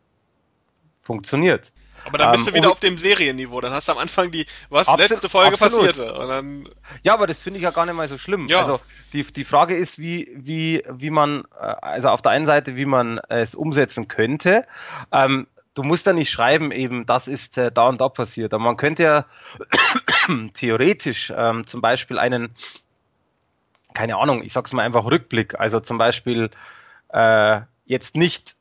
Funktioniert. Aber dann bist ähm, du wieder auf dem Serienniveau. Dann hast du am Anfang die, was letzte Folge absolut. passierte. Ja, aber das finde ich ja gar nicht mal so schlimm. Ja. Also die, die Frage ist, wie, wie, wie man, äh, also auf der einen Seite, wie man es umsetzen könnte. Ähm, du musst da nicht schreiben, eben, das ist äh, da und da passiert. Aber man könnte ja [coughs] theoretisch ähm, zum Beispiel einen, keine Ahnung, ich sag's mal einfach Rückblick. Also zum Beispiel äh, jetzt nicht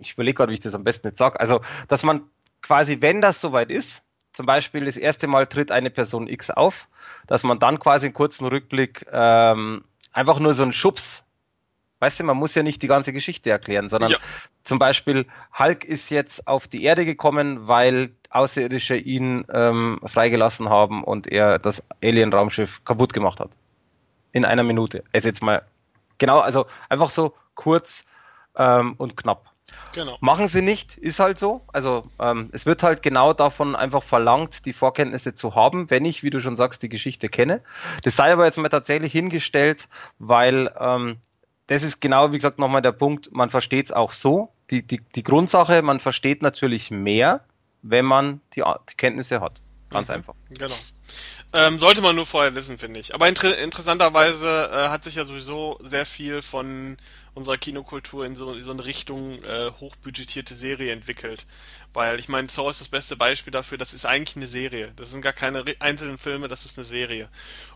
ich überlege gerade, wie ich das am besten jetzt sage, also dass man quasi, wenn das soweit ist, zum Beispiel das erste Mal tritt eine Person X auf, dass man dann quasi einen kurzen Rückblick ähm, einfach nur so einen Schubs Weißt du, man muss ja nicht die ganze Geschichte erklären, sondern ja. zum Beispiel Hulk ist jetzt auf die Erde gekommen, weil Außerirdische ihn ähm, freigelassen haben und er das Alien-Raumschiff kaputt gemacht hat. in einer Minute. Also jetzt mal genau, also einfach so kurz ähm, und knapp. Genau. Machen sie nicht, ist halt so. Also ähm, es wird halt genau davon einfach verlangt, die Vorkenntnisse zu haben, wenn ich, wie du schon sagst, die Geschichte kenne. Das sei aber jetzt mal tatsächlich hingestellt, weil ähm, das ist genau, wie gesagt, nochmal der Punkt, man versteht es auch so. Die, die, die Grundsache, man versteht natürlich mehr, wenn man die, die Kenntnisse hat. Ganz mhm. einfach. Genau. Ähm, sollte man nur vorher wissen, finde ich. Aber inter interessanterweise äh, hat sich ja sowieso sehr viel von unserer Kinokultur in so, in so eine Richtung äh, hochbudgetierte Serie entwickelt. Weil ich meine, Saw ist das beste Beispiel dafür, das ist eigentlich eine Serie. Das sind gar keine einzelnen Filme, das ist eine Serie.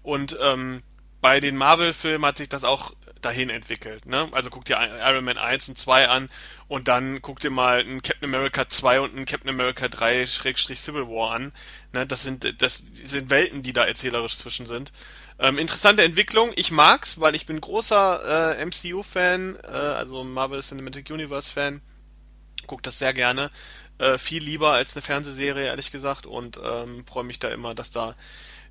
Und ähm, bei den Marvel-Filmen hat sich das auch dahin entwickelt. Ne? Also guck dir Iron Man 1 und 2 an und dann guck dir mal einen Captain America 2 und einen Captain America 3 Schrägstrich Civil War an. Ne? Das sind das sind Welten, die da erzählerisch zwischen sind. Ähm, interessante Entwicklung. Ich mag's, weil ich bin großer äh, MCU-Fan, äh, also Marvel Cinematic Universe-Fan. Guck das sehr gerne. Äh, viel lieber als eine Fernsehserie, ehrlich gesagt. Und ähm, freue mich da immer, dass da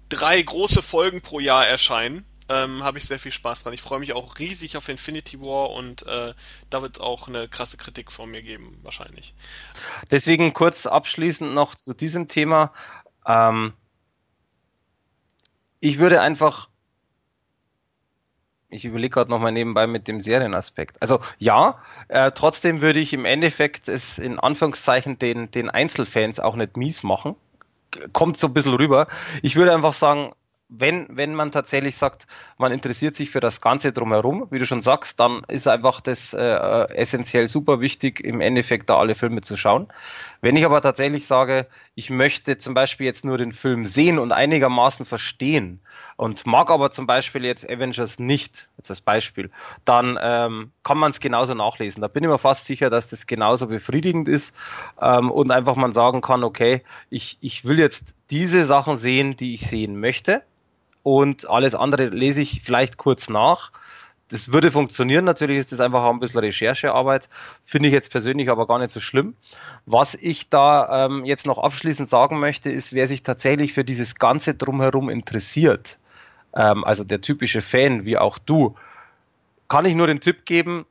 drei große Folgen pro Jahr erscheinen ähm, habe ich sehr viel Spaß dran. Ich freue mich auch riesig auf Infinity War und äh, da wird es auch eine krasse Kritik von mir geben, wahrscheinlich. Deswegen kurz abschließend noch zu diesem Thema. Ähm, ich würde einfach ich überlege gerade nochmal nebenbei mit dem Serienaspekt. Also ja, äh, trotzdem würde ich im Endeffekt es in Anführungszeichen den, den Einzelfans auch nicht mies machen. Kommt so ein bisschen rüber. Ich würde einfach sagen, wenn, wenn man tatsächlich sagt, man interessiert sich für das Ganze drumherum, wie du schon sagst, dann ist einfach das äh, essentiell super wichtig, im Endeffekt da alle Filme zu schauen. Wenn ich aber tatsächlich sage, ich möchte zum Beispiel jetzt nur den Film sehen und einigermaßen verstehen und mag aber zum Beispiel jetzt Avengers nicht, jetzt als Beispiel, dann ähm, kann man es genauso nachlesen. Da bin ich mir fast sicher, dass das genauso befriedigend ist ähm, und einfach man sagen kann, okay, ich, ich will jetzt diese Sachen sehen, die ich sehen möchte und alles andere lese ich vielleicht kurz nach. Das würde funktionieren, natürlich ist das einfach auch ein bisschen Recherchearbeit, finde ich jetzt persönlich aber gar nicht so schlimm. Was ich da ähm, jetzt noch abschließend sagen möchte, ist, wer sich tatsächlich für dieses Ganze drumherum interessiert, ähm, also der typische Fan wie auch du, kann ich nur den Tipp geben,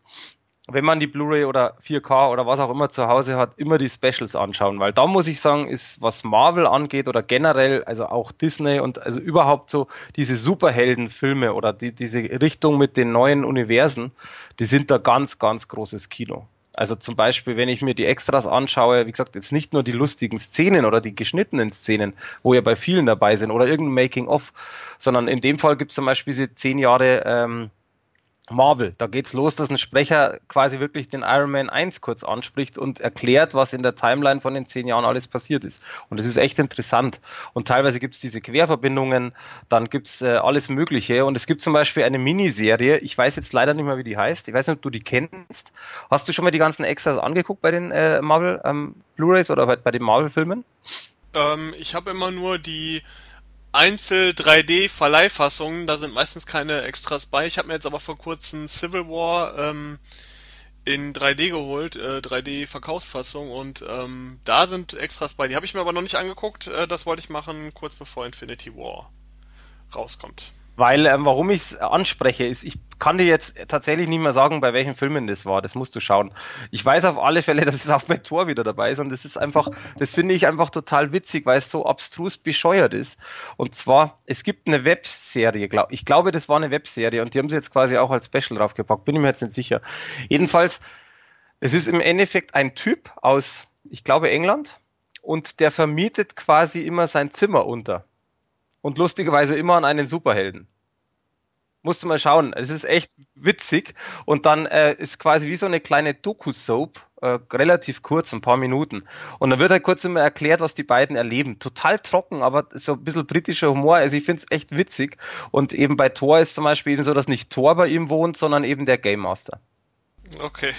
wenn man die Blu-ray oder 4K oder was auch immer zu Hause hat, immer die Specials anschauen, weil da muss ich sagen, ist was Marvel angeht oder generell, also auch Disney und also überhaupt so diese Superheldenfilme oder die, diese Richtung mit den neuen Universen, die sind da ganz, ganz großes Kino. Also zum Beispiel, wenn ich mir die Extras anschaue, wie gesagt, jetzt nicht nur die lustigen Szenen oder die geschnittenen Szenen, wo ja bei vielen dabei sind oder irgendein Making-of, sondern in dem Fall gibt es zum Beispiel diese zehn Jahre ähm, Marvel. Da geht's los, dass ein Sprecher quasi wirklich den Iron Man 1 kurz anspricht und erklärt, was in der Timeline von den zehn Jahren alles passiert ist. Und das ist echt interessant. Und teilweise gibt's diese Querverbindungen, dann gibt's äh, alles Mögliche. Und es gibt zum Beispiel eine Miniserie, ich weiß jetzt leider nicht mehr, wie die heißt. Ich weiß nicht, ob du die kennst. Hast du schon mal die ganzen Extras angeguckt bei den äh, Marvel ähm, Blu-rays oder bei den Marvel-Filmen? Ähm, ich habe immer nur die Einzel 3D Verleihfassungen, da sind meistens keine Extras bei. Ich habe mir jetzt aber vor kurzem Civil War ähm, in 3D geholt, äh, 3D Verkaufsfassung und ähm, da sind Extras bei. Die habe ich mir aber noch nicht angeguckt. Äh, das wollte ich machen kurz bevor Infinity War rauskommt. Weil, ähm, warum ich es anspreche, ist, ich kann dir jetzt tatsächlich nicht mehr sagen, bei welchen Filmen das war. Das musst du schauen. Ich weiß auf alle Fälle, [laughs] dass es auch bei Tor wieder dabei ist. Und das ist einfach, das finde ich einfach total witzig, weil es so abstrus bescheuert ist. Und zwar, es gibt eine Webserie, glaub, ich glaube, das war eine Webserie und die haben sie jetzt quasi auch als Special draufgepackt. Bin ich mir jetzt nicht sicher. Jedenfalls, es ist im Endeffekt ein Typ aus, ich glaube, England. Und der vermietet quasi immer sein Zimmer unter und lustigerweise immer an einen Superhelden. Musst du mal schauen, es ist echt witzig und dann äh, ist quasi wie so eine kleine Doku-Soap, äh, relativ kurz, ein paar Minuten. Und dann wird halt kurz immer erklärt, was die beiden erleben. Total trocken, aber so ein bisschen britischer Humor. Also ich finde es echt witzig. Und eben bei Thor ist zum Beispiel eben so, dass nicht Thor bei ihm wohnt, sondern eben der Game Master. Okay.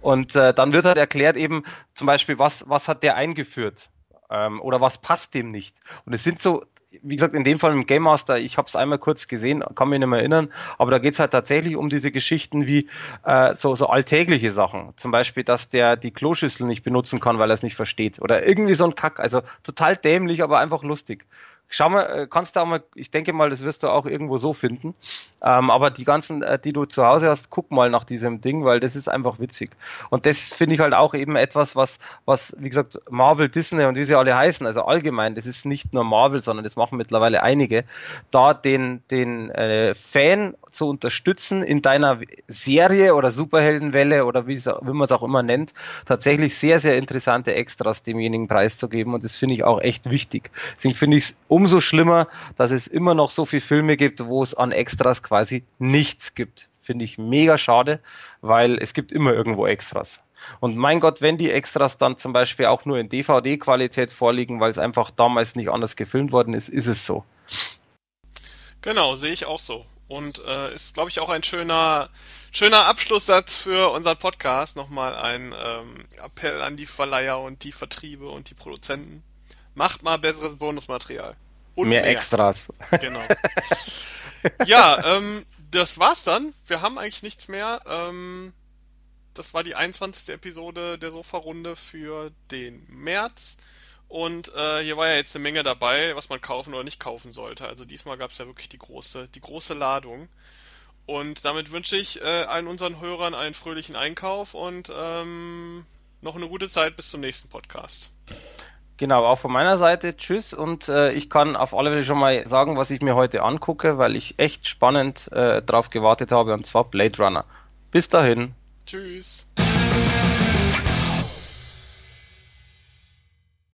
Und äh, dann wird halt erklärt eben zum Beispiel, was, was hat der eingeführt? Ähm, oder was passt dem nicht? Und es sind so wie gesagt, in dem Fall im Game Master, ich habe es einmal kurz gesehen, kann mich nicht mehr erinnern, aber da geht es halt tatsächlich um diese Geschichten wie äh, so, so alltägliche Sachen. Zum Beispiel, dass der die Kloschüssel nicht benutzen kann, weil er es nicht versteht. Oder irgendwie so ein Kack. Also total dämlich, aber einfach lustig. Schau mal, äh, kannst du auch mal, ich denke mal, das wirst du auch irgendwo so finden. Ähm, aber die ganzen, äh, die du zu Hause hast, guck mal nach diesem Ding, weil das ist einfach witzig. Und das finde ich halt auch eben etwas, was, was, wie gesagt, Marvel, Disney und wie sie alle heißen, also allgemein, das ist nicht nur Marvel, sondern das machen mittlerweile einige, da den, den äh, Fan zu unterstützen in deiner Serie oder Superheldenwelle oder wie, wie man es auch immer nennt, tatsächlich sehr, sehr interessante Extras demjenigen preiszugeben. Und das finde ich auch echt wichtig. Deswegen finde ich es umso schlimmer, dass es immer noch so viele Filme gibt, wo es an Extras quasi nichts gibt. Finde ich mega schade, weil es gibt immer irgendwo Extras. Und mein Gott, wenn die Extras dann zum Beispiel auch nur in DVD-Qualität vorliegen, weil es einfach damals nicht anders gefilmt worden ist, ist es so. Genau, sehe ich auch so. Und äh, ist, glaube ich, auch ein schöner, schöner Abschlusssatz für unseren Podcast. Nochmal ein ähm, Appell an die Verleiher und die Vertriebe und die Produzenten. Macht mal besseres Bonusmaterial. Und mehr, mehr. Extras. Genau. ja, ähm, das war's dann. Wir haben eigentlich nichts mehr. Ähm, das war die 21. Episode der Sofa-Runde für den März. Und äh, hier war ja jetzt eine Menge dabei, was man kaufen oder nicht kaufen sollte. Also diesmal gab es ja wirklich die große, die große Ladung. Und damit wünsche ich äh, allen unseren Hörern einen fröhlichen Einkauf und ähm, noch eine gute Zeit bis zum nächsten Podcast. Genau, auch von meiner Seite tschüss und äh, ich kann auf alle Fälle schon mal sagen, was ich mir heute angucke, weil ich echt spannend äh, drauf gewartet habe und zwar Blade Runner. Bis dahin. Tschüss.